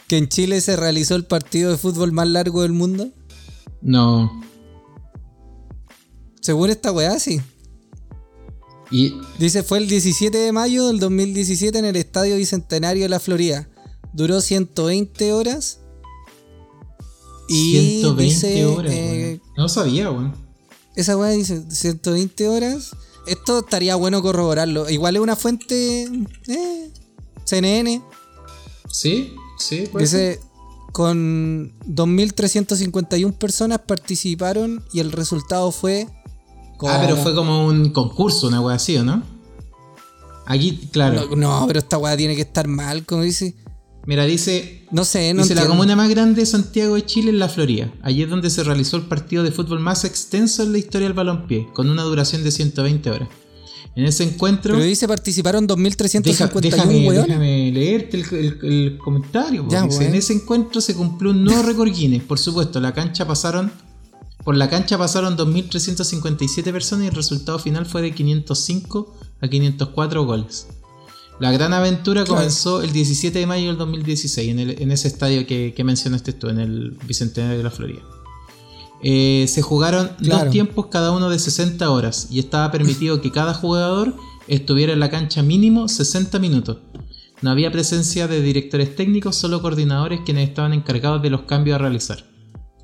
S4: Que en Chile se realizó el partido de fútbol más largo del mundo.
S3: No.
S4: Según esta weá, sí.
S3: Y
S4: Dice, fue el 17 de mayo del 2017 en el Estadio Bicentenario de la Florida. Duró 120 horas. Y
S3: 120
S4: dice,
S3: horas,
S4: eh.
S3: No sabía, weón.
S4: esa weá dice 120 horas. Esto estaría bueno corroborarlo. Igual es una fuente... eh, CNN.
S3: Sí, sí, pues.
S4: Dice, con 2.351 personas participaron y el resultado fue...
S3: Ah, pero fue como un concurso, una wea así, ¿o no? Aquí, claro.
S4: No, no, pero esta weá tiene que estar mal, como dice.
S3: Mira, dice.
S4: No sé, no
S3: dice la comuna más grande de Santiago de Chile en la Florida. Allí es donde se realizó el partido de fútbol más extenso en la historia del balompié, con una duración de 120 horas. En ese encuentro.
S4: Pero dice participaron
S3: Deja-
S4: 2.351
S3: déjame, déjame leerte el, el- el comentario.
S4: Ya,
S3: Dice. En ese encuentro se cumplió un nuevo récord Guinness. Por supuesto, la cancha pasaron. Por la cancha pasaron 2.357 personas y el resultado final fue de 505 a 504 goles. La gran aventura
S4: Claro.
S3: comenzó el 17 de mayo del 2016 en, el- en ese estadio que, que mencionaste tú, en el Bicentenario de la Florida. Eh, se jugaron
S4: Claro.
S3: dos tiempos cada uno de 60 horas y estaba permitido que cada jugador estuviera en la cancha mínimo 60 minutos. No había presencia de directores técnicos, solo coordinadores quienes estaban encargados de los cambios a realizar.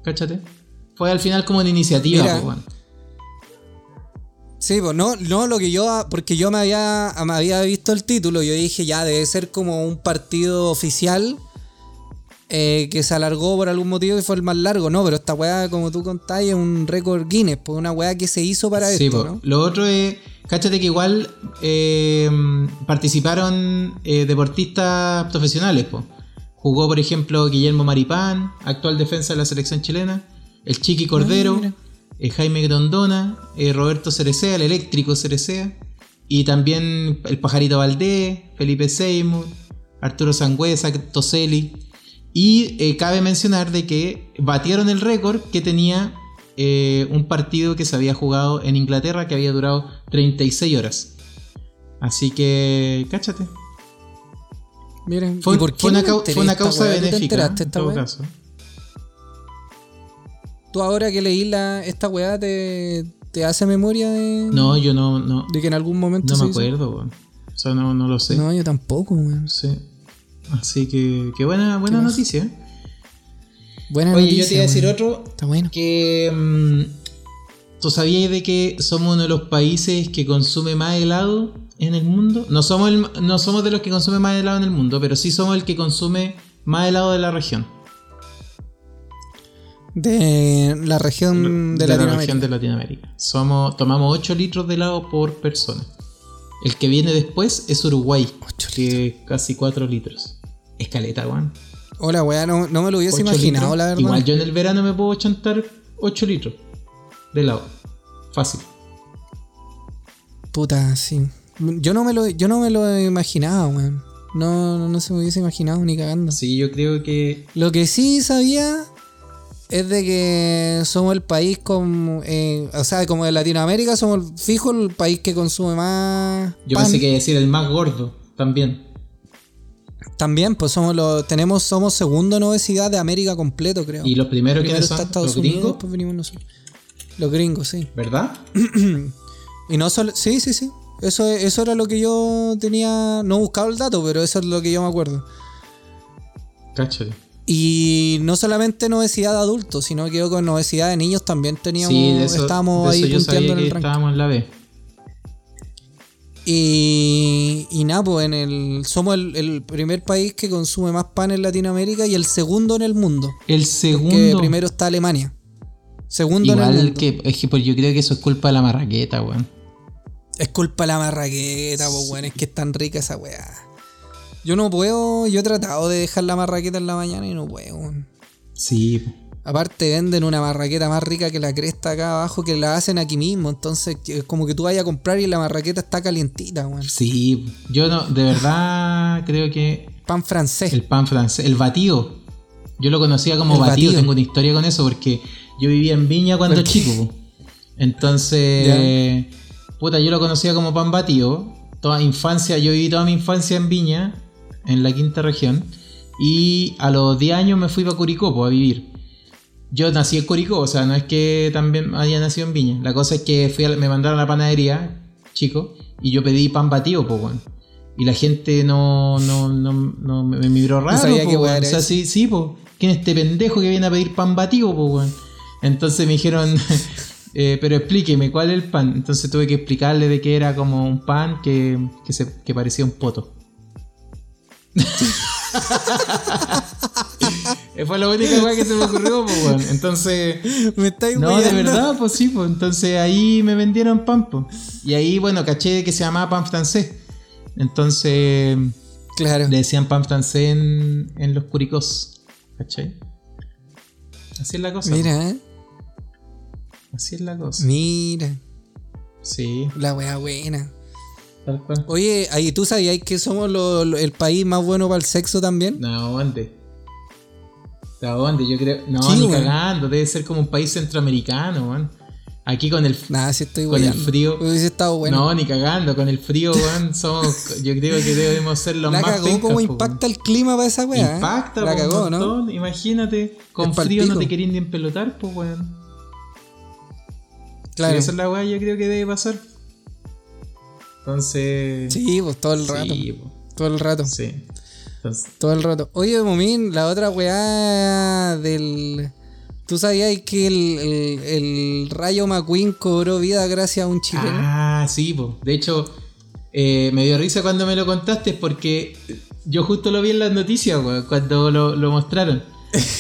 S3: Cáchate. Fue al final como una iniciativa,
S4: Mira.
S3: pues.
S4: Sí, pues no, no lo que yo, porque yo me había, me había visto el título, yo dije ya debe ser como un partido oficial eh, que se alargó por algún motivo y fue el más largo, no, pero esta weá, como tú contáis, es un récord Guinness, pues una weá que se hizo para
S3: Sí,
S4: esto,
S3: po.
S4: ¿no?
S3: Lo otro es, cáchate que igual eh, participaron eh, deportistas profesionales. po. Jugó, por ejemplo, Guillermo Maripán, actual defensa de la selección chilena, el Chiqui Cordero,
S4: Ah, mira.
S3: Eh, Jaime Grondona, eh, Roberto Cerecea, el eléctrico Cerecea, y también el Pajarito Valdés, Felipe Seymour, Arturo Sangüesa, Toselli. Y eh, cabe mencionar de que batieron el récord que tenía eh, un partido que se había jugado en Inglaterra que había durado 36 horas. Así que, cáchate.
S4: Miren,
S3: Fue,
S4: ¿y por qué
S3: fue una, fue causa benéfica. en todo caso.
S4: ¿Tú ahora que leí la, esta weá te, te hace memoria de,
S3: No, yo no, no,
S4: de que en algún momento
S3: no
S4: se
S3: me
S4: hizo?
S3: acuerdo. weón. O sea, no, no lo sé.
S4: No, yo tampoco, weón.
S3: Sí. Así que, que buena, buena
S4: ¿Qué
S3: noticia.
S4: Buena
S3: Oye,
S4: noticia,
S3: yo te iba a decir otro
S4: Está bueno.
S3: que mm, tú sabías de que somos uno de los países que consume más helado en el mundo. No somos el- no somos de los que consume más helado en el mundo, pero sí somos el que consume más helado de la región.
S4: De la región de,
S3: la
S4: Latinoamérica.
S3: región de Latinoamérica. Somos, tomamos 8 litros de helado por persona. El que viene después es Uruguay, que es casi 4 litros. Escaleta, weón.
S4: Hola, weá, no, no me lo hubiese imaginado,
S3: litros.
S4: la verdad.
S3: Igual yo en el verano me puedo chantar 8 litros de helado. Fácil.
S4: Puta, sí. Yo no me lo, yo no me lo imaginaba, weón. No, no, no se me hubiese imaginado ni cagando.
S3: Sí, yo creo que
S4: Lo que sí sabía es de que somos el país con. eh, o sea, como de Latinoamérica, somos el- fijo el país que consume más.
S3: Yo
S4: pan.
S3: pensé que iba a decir el más gordo también.
S4: También, pues somos los. Tenemos, somos segundo en obesidad de América completo, creo.
S3: Y los primeros
S4: Primero
S3: que son
S4: Estados
S3: los
S4: Unidos,
S3: gringos,
S4: venimos nosotros. Los gringos, sí.
S3: ¿verdad?
S4: Y no solo. Sí, sí, sí. Eso, eso era lo que yo tenía. No he buscado el dato, pero eso es lo que yo me acuerdo.
S3: Cáchate.
S4: Y no solamente en obesidad de adultos, sino que con obesidad de niños también teníamos.
S3: Sí, de eso,
S4: estábamos
S3: de eso
S4: ahí
S3: yo
S4: punteando
S3: sabía
S4: en
S3: que
S4: el ranking.
S3: estábamos en la B.
S4: Y, y nada, pues en el, somos el, el primer país que consume más pan en Latinoamérica y el segundo en el mundo.
S3: El
S4: Que
S3: segundo.
S4: primero está Alemania. Segundo en el
S3: Igual
S4: mundo.
S3: que, es que yo creo que eso es culpa de la marraqueta, weón.
S4: Es culpa de la marraqueta, pues bueno, es que es tan rica esa weá. Yo no puedo, yo he tratado de dejar la marraqueta en la mañana y no puedo.
S3: Sí.
S4: Aparte venden una marraqueta más rica que la cresta acá abajo que la hacen aquí mismo. Entonces es como que tú vayas a comprar y la marraqueta está calientita, weón.
S3: sí. Yo no, de verdad creo que
S4: Pan francés.
S3: el pan francés, el batido. Yo lo conocía como batido.
S4: batido.
S3: tengo una historia con eso porque yo vivía en Viña cuando chico. Entonces, puta, yo lo conocía como pan batido. Toda infancia, yo viví toda mi infancia en Viña, en la quinta región. Y a los 10 años me fui para Curicó a vivir. Yo nací en Curicó, o sea, no es que también haya nacido en Viña. La cosa es que fui a me mandaron a la panadería, chico, y yo pedí pan batido, pues, weón. Y la gente no, no, no, no me me miró raro,
S4: sabía
S3: po, O sea, sí, sí, pues. ¿Quién es este pendejo que viene a pedir pan batido, pues, weón? Entonces me dijeron, eh, pero explíqueme, ¿cuál es el pan? Entonces tuve que explicarle de que era como un pan que, que, se, que parecía un poto. Eh, Fue la única weá que se me ocurrió, pues, weón. Entonces,
S4: Me estáis
S3: no, de verdad, pues sí, pues. Entonces ahí me vendieron pan, pues. Y ahí, bueno, caché que se llamaba pan francés. Entonces
S4: Claro.
S3: le decían pan francés en, en los curicos. ¿Cachai? Así es la cosa.
S4: Mira, eh.
S3: Así es la cosa.
S4: Mira.
S3: Sí,
S4: La wea buena.
S3: Tal cual.
S4: Oye, ahí tú sabías que somos lo- lo- el país más bueno para el sexo también.
S3: No, ¿dónde? ¿De dónde? Yo creo. No,
S4: Sí,
S3: ni cagando. Debe ser como un país centroamericano, weón. Aquí con el,
S4: estoy
S3: Con el frío.
S4: Hubiese estado bueno.
S3: No, ni cagando, con el frío, weón, somos, yo creo que debemos ser los
S4: la
S3: más
S4: cagó
S3: pencas, po,
S4: impacta el clima para esa wea. eh?
S3: Impacta,
S4: La
S3: po, un
S4: cagó, ¿no?
S3: Imagínate, con frío no te querés ni empelotar, pues, weón.
S4: Claro.
S3: Y esa es la weá, yo creo que debe pasar. Entonces.
S4: Sí, pues todo el rato.
S3: Sí, po.
S4: Todo el rato.
S3: Sí. Entonces,
S4: Todo el rato. Oye, Momín, la otra weá del. ¿Tú sabías que el, el- el Rayo McQueen cobró vida gracias a un chileno?
S3: Ah, sí, po. de hecho, eh, me dio risa cuando me lo contaste porque yo justo lo vi en las noticias, weón, cuando lo, lo mostraron.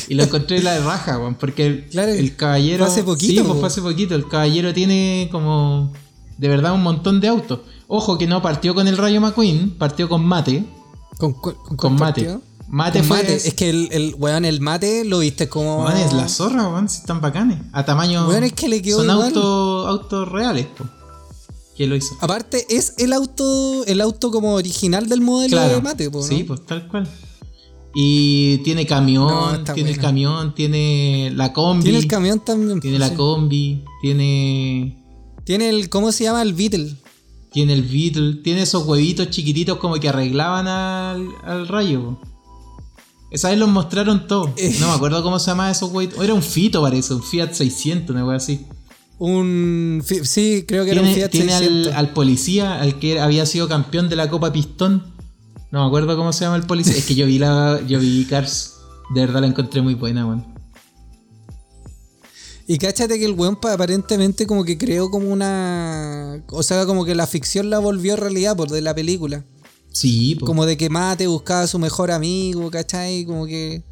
S3: Y lo encontré en la raja, weón, porque el,
S4: Claro,
S3: el caballero...
S4: fue hace poquito,
S3: Sí, pues fue hace poquito. El caballero tiene como... De verdad un montón de autos. Ojo que no partió con el Rayo McQueen, partió con Mate.
S4: ¿Con, con,
S3: Con Mate. Mate
S4: Con
S3: fue...
S4: mate. Es que el, el weón, el mate lo viste como.
S3: Weón, es la zorra, weón, si están bacanes. A tamaño...
S4: Weón, es que le quedó
S3: Son autos autos reales, po. ¿Quién lo hizo?
S4: Aparte, es el auto, el auto como original del modelo de mate, po, ¿no?
S3: Sí, pues tal cual. Y tiene camión,
S4: No,
S3: tiene el camión, tiene la combi.
S4: Tiene el camión también.
S3: tiene la combi, tiene.
S4: Tiene el, ¿cómo se llama? El Beetle.
S3: Tiene el Beetle, tiene esos huevitos chiquititos como que arreglaban al, al rayo. Esa vez los mostraron todos.
S4: Eh.
S3: No me acuerdo cómo se llamaba esos huevitos. Era un Fito, parece, un Fiat 600, una wea así.
S4: Un, sí, creo que era un
S3: Tiene,
S4: Fiat
S3: tiene al,
S4: 600.
S3: al policía, al que había sido campeón de la Copa Pistón. No me acuerdo cómo se llama el policía. Es que yo vi la, yo vi Cars. De verdad la encontré muy buena, weón.
S4: Y cáchate que el weón pa- aparentemente como que creó como una... O sea, como que la ficción la volvió realidad por de la película.
S3: Sí, po.
S4: Como de que Mate buscaba a su mejor amigo, ¿cachai? Como que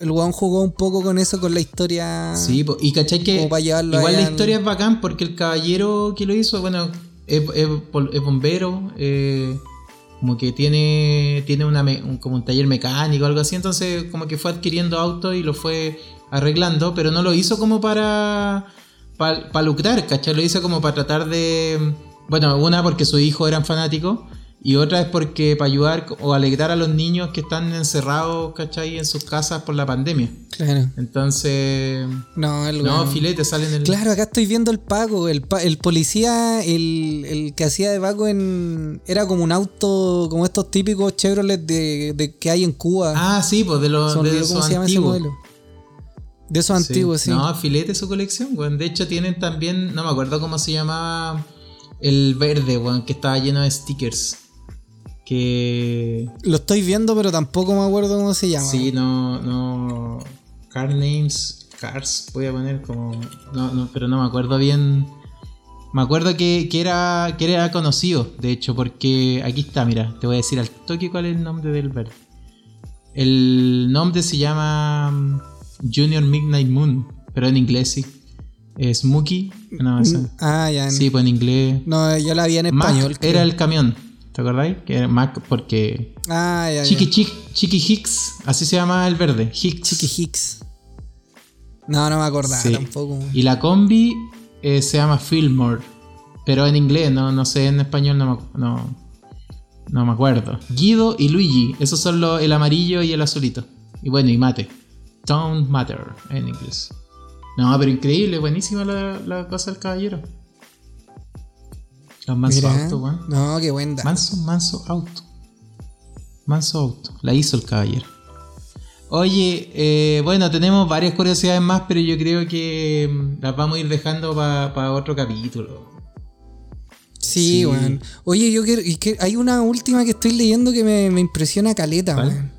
S4: el weón jugó un poco con eso, con la historia.
S3: Sí, po. y cachai que
S4: Como para llevarlo
S3: igual la
S4: en-
S3: historia es bacán porque el caballero que lo hizo, bueno, es, es pol- es bombero, eh, como que tiene tiene una un- como un taller mecánico o algo así, entonces como que fue adquiriendo autos y lo fue arreglando, pero no lo hizo como para para lucrar, ¿cachai? Lo hizo como para tratar de, bueno, una porque sus hijos eran fanáticos y otra es porque para ayudar o alegrar a los niños que están encerrados, ¿cachai? En sus casas por la pandemia.
S4: Claro.
S3: Entonces,
S4: No, el
S3: no, filete sale en el.
S4: Claro, acá estoy viendo el Paco. El, pa- el policía, el, el que hacía de Paco en. Era como un auto, como estos típicos Chevrolet de, de que hay en Cuba.
S3: Ah, sí, pues de los
S4: me
S3: de
S4: olvidó
S3: esos
S4: cómo se llama ese
S3: antiguos.
S4: modelo. De esos
S3: Sí.
S4: antiguos, sí.
S3: No, filete su colección, weón. De hecho, tienen también, no me acuerdo cómo se llamaba el verde, weón, que estaba lleno de stickers. Que.
S4: Lo estoy viendo, pero tampoco me acuerdo cómo se llama.
S3: Sí, no, no. Car names, cars, voy a poner como. No, no, pero no me acuerdo bien. Me acuerdo que, que era, que era conocido, de hecho, porque aquí está, mira, te voy a decir al toque cuál es el nombre del verde. El nombre se llama Junior Midnight Moon, pero en inglés sí. Es Mookie. No, esa-
S4: Ah, ya.
S3: sí, pues en inglés.
S4: No, yo la vi en
S3: Mac
S4: español. creo.
S3: era el camión, ¿te acordáis? Que era Mac porque
S4: Ah, ya. ya.
S3: Chiqui, Chiqui, Chiqui Hicks, así se llama el verde. Hicks.
S4: Chiqui Hicks. No, no me acordaba
S3: Sí.
S4: tampoco.
S3: Y la combi eh, se llama Fillmore. Pero en inglés, no, no sé, en español no me, no, no me acuerdo. Guido y Luigi, esos son los, el amarillo y el azulito. Y bueno, y mate. Don't matter en inglés. No, pero increíble, buenísima la, la cosa del caballero. Los manso
S4: Mira.
S3: auto, weón.
S4: No, qué buen dato.
S3: Manso, manso auto. Manso auto. La hizo el caballero. Oye, eh, bueno, tenemos varias curiosidades más, pero yo creo que mm, las vamos a ir dejando para otro capítulo.
S4: Sí,
S3: Sí.
S4: weón. Oye, yo que hay una última que estoy leyendo que me, me impresiona caleta, weón.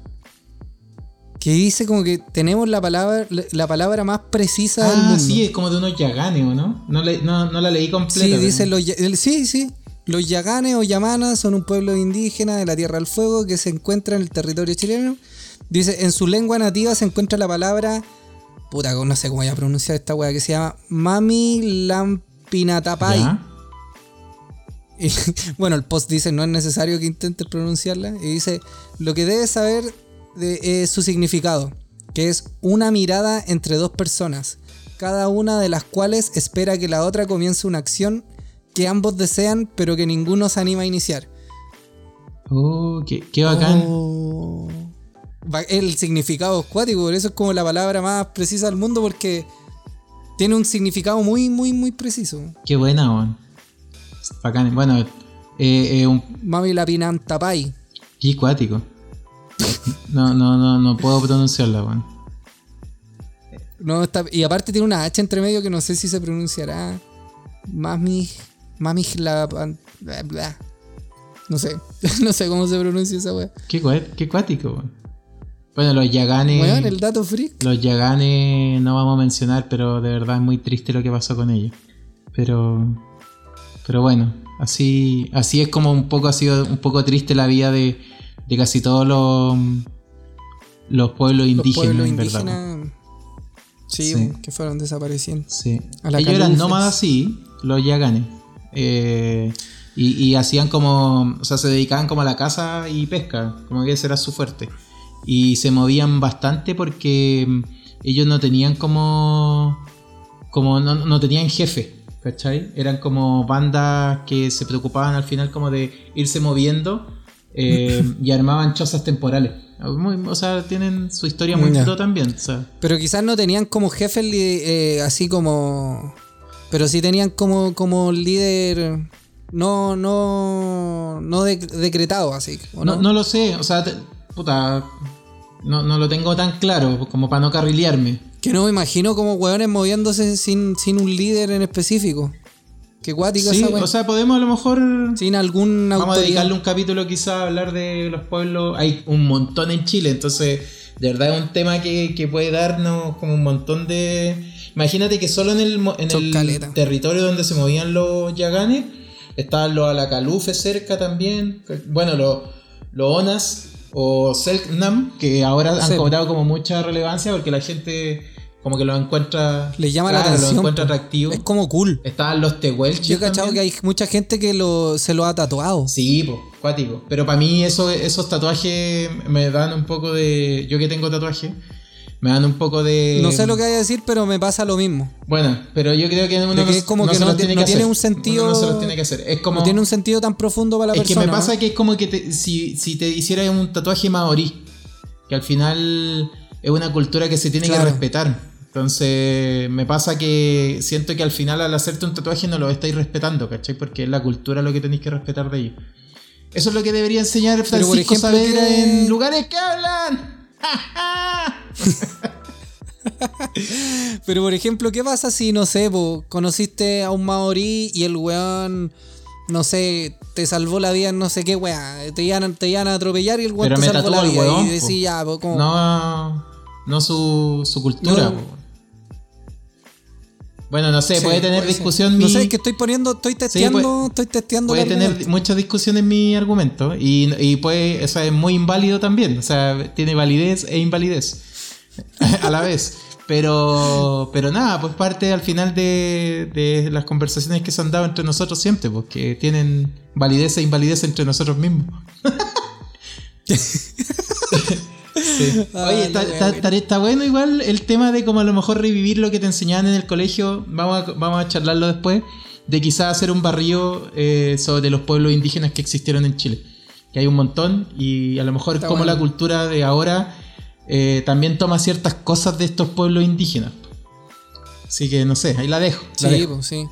S4: Que dice como que tenemos la palabra, la palabra más precisa del
S3: Ah,
S4: mundo.
S3: sí, es como de unos yaganes, ¿o no? No, le- no, no la leí completa.
S4: Sí,
S3: pero-
S4: dice los, el- sí, sí. Los yaganes o yamanas son un pueblo indígena de la Tierra del Fuego que se encuentra en el territorio chileno. Dice, en su lengua nativa se encuentra la palabra, puta, no sé cómo voy a pronunciar esta weá, que se llama Mami Lampinatapay.
S3: ¿Ya?
S4: Y, bueno, el post dice, no es necesario que intentes pronunciarla. Y dice, lo que debes saber de, es su significado, que es una mirada entre dos personas, cada una de las cuales espera que la otra comience una acción que ambos desean, pero que ninguno se anima a iniciar.
S3: Oh, qué, qué bacán.
S4: Oh. El significado es cuático, por eso es como la palabra más precisa del mundo, porque tiene un significado muy, muy, muy preciso.
S3: Qué buena, weón. Bacán. Bueno, eh, eh, un
S4: Mami la pinantapay.
S3: qué cuático. No, no, no, no puedo pronunciarla, weón.
S4: No, está, y aparte tiene una H entre medio que no sé si se pronunciará. Mami. Mami la. bla, bla. No sé. no sé cómo se pronuncia esa wea.
S3: Qué, qué cuático, weón. Bueno, los Yaganes.
S4: Weón, el dato freak.
S3: Los Yaganes no vamos a mencionar, pero de verdad es muy triste lo que pasó con ellos. Pero. Pero bueno, así. Así es como un poco ha sido un poco triste la vida de, de casi todos los. Los pueblos
S4: Los
S3: indígenas,
S4: pueblos indígenas. Sí,
S3: Sí.
S4: que fueron desapareciendo.
S3: Sí.
S4: A la
S3: Ellos eran nómadas, sí, los Yaganes. Eh, y, y hacían como. O sea, se dedicaban como a la caza y pesca, como que ese era su fuerte. Y se movían bastante porque ellos no tenían como. Como no, no tenían jefe, ¿cachai? Eran como bandas que se preocupaban al final como de irse moviendo eh, y armaban chozas temporales. Muy- o sea, tienen su historia muy pro también. O sea,
S4: Pero quizás no tenían como jefe eh, así como. Pero sí tenían como, como líder. No, no. No de- decretado así. ¿o
S3: No,
S4: no?
S3: no lo sé, o sea, te- puta, no, no lo tengo tan claro como para no carrilearme.
S4: Que no me imagino como hueones moviéndose sin, sin un líder en específico. Qué cuática
S3: Sí,
S4: esa
S3: o sea, podemos a lo mejor...
S4: sin algún
S3: Vamos a dedicarle un capítulo quizá a hablar de los pueblos. Hay un montón en Chile, entonces de verdad es un tema que, que puede darnos como un montón de... Imagínate que solo en el, en territorio donde se movían los yaganes, estaban los Alacalufe cerca también, bueno, los, los Onas o Selknam, que ahora han
S4: Sí.
S3: cobrado como mucha relevancia porque la gente como que lo encuentra...
S4: Le llama
S3: claro,
S4: la atención.
S3: Lo encuentra atractivo.
S4: Es como cool.
S3: Estaban los Tehuelches
S4: Yo he cachado que hay mucha gente que lo, se lo ha tatuado.
S3: Sí, pues, cuático. Pero para mí eso, esos tatuajes me dan un poco de... Yo que tengo tatuaje, me dan un poco de...
S4: No sé lo que hay a decir, pero me pasa lo mismo.
S3: Bueno, pero yo creo que uno
S4: De que
S3: no-
S4: es como
S3: no
S4: que
S3: se
S4: no
S3: los
S4: ti-
S3: tiene
S4: no
S3: que
S4: tiene
S3: hacer.
S4: un sentido-
S3: Uno no se los tiene que hacer. Es como...
S4: No tiene un sentido tan profundo para la
S3: es que
S4: persona.
S3: me pasa que es como que te- si, si te hicieras un tatuaje maorí, que al final es una cultura que se tiene
S4: Claro.
S3: que respetar. Entonces, me pasa que siento que al final al hacerte un tatuaje no lo estáis respetando, ¿cachai? Porque es la cultura lo que tenéis que respetar de ellos. Eso es lo que debería enseñar
S4: por
S3: Francisco
S4: ejemplo,
S3: Saavedra en lugares que hablan.
S4: Pero por ejemplo, ¿qué pasa si, no sé, po, conociste a un maorí y el weón, no sé, te salvó la vida en no sé qué weá? Te iban, a- te iban a atropellar y el weón
S3: Pero
S4: te salvó la vida.
S3: weón,
S4: y decís, ya, po, como.
S3: No, no su, su cultura.
S4: No.
S3: Bueno, no sé,
S4: Sí,
S3: puede tener
S4: puede
S3: discusión
S4: No
S3: mi...
S4: sé, es que estoy poniendo, estoy testeando, estoy testeando
S3: puede tener mucha discusión en mi argumento y, y puede, o sea, es muy inválido también, o sea, tiene validez e invalidez a la vez. Pero, pero nada, pues parte al final de, de las conversaciones que se han dado entre nosotros siempre, porque tienen validez e invalidez entre nosotros mismos. Sí. Oye, está,
S4: wea
S3: está-
S4: buena.
S3: está- está bueno igual el tema de como a lo mejor revivir lo que te enseñaban en el colegio. Vamos a, vamos a charlarlo después. De quizás hacer un barrio eh, sobre los pueblos indígenas que existieron en Chile. Que hay un montón y a lo mejor
S4: Está
S3: como
S4: bueno.
S3: la cultura de ahora eh, también toma ciertas cosas de estos pueblos indígenas. Así que no sé, ahí la dejo. la
S4: Sí,
S3: dejo.
S4: pues sí.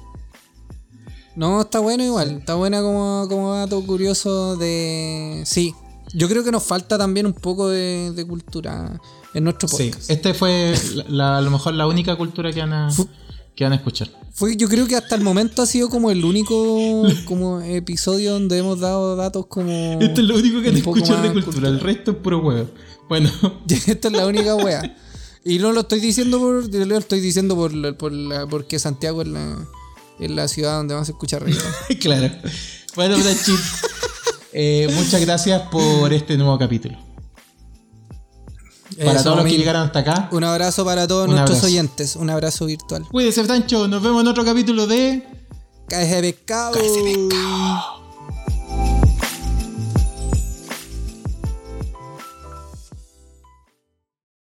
S4: No, está bueno igual. Está buena como, como dato curioso de. Sí. Yo creo que nos falta también un poco de, de cultura en nuestro
S3: Sí,
S4: podcast.
S3: este fue la- a lo mejor la única cultura que van a, que van a escuchar.
S4: Fue, yo creo que hasta el momento ha sido como el único como episodio donde hemos dado datos como.
S3: Esto es lo único que te
S4: poco
S3: escuchar de
S4: más
S3: cultura, el resto es puro huevo. Bueno,
S4: Esta es la única wea. Y no lo estoy diciendo por. lo estoy diciendo por, la- por la- porque Santiago es la, es la ciudad donde vamos a escuchar reggaetón.
S3: claro. Bueno, Brachit, eh, muchas gracias por este nuevo capítulo. Para
S4: Eso
S3: todos los que llegaron hasta acá,
S4: Un abrazo para todos nuestros
S3: abrazo.
S4: oyentes. Un abrazo virtual.
S3: cuídense, Francho. Nos vemos en otro capítulo de.
S4: KS Pescado.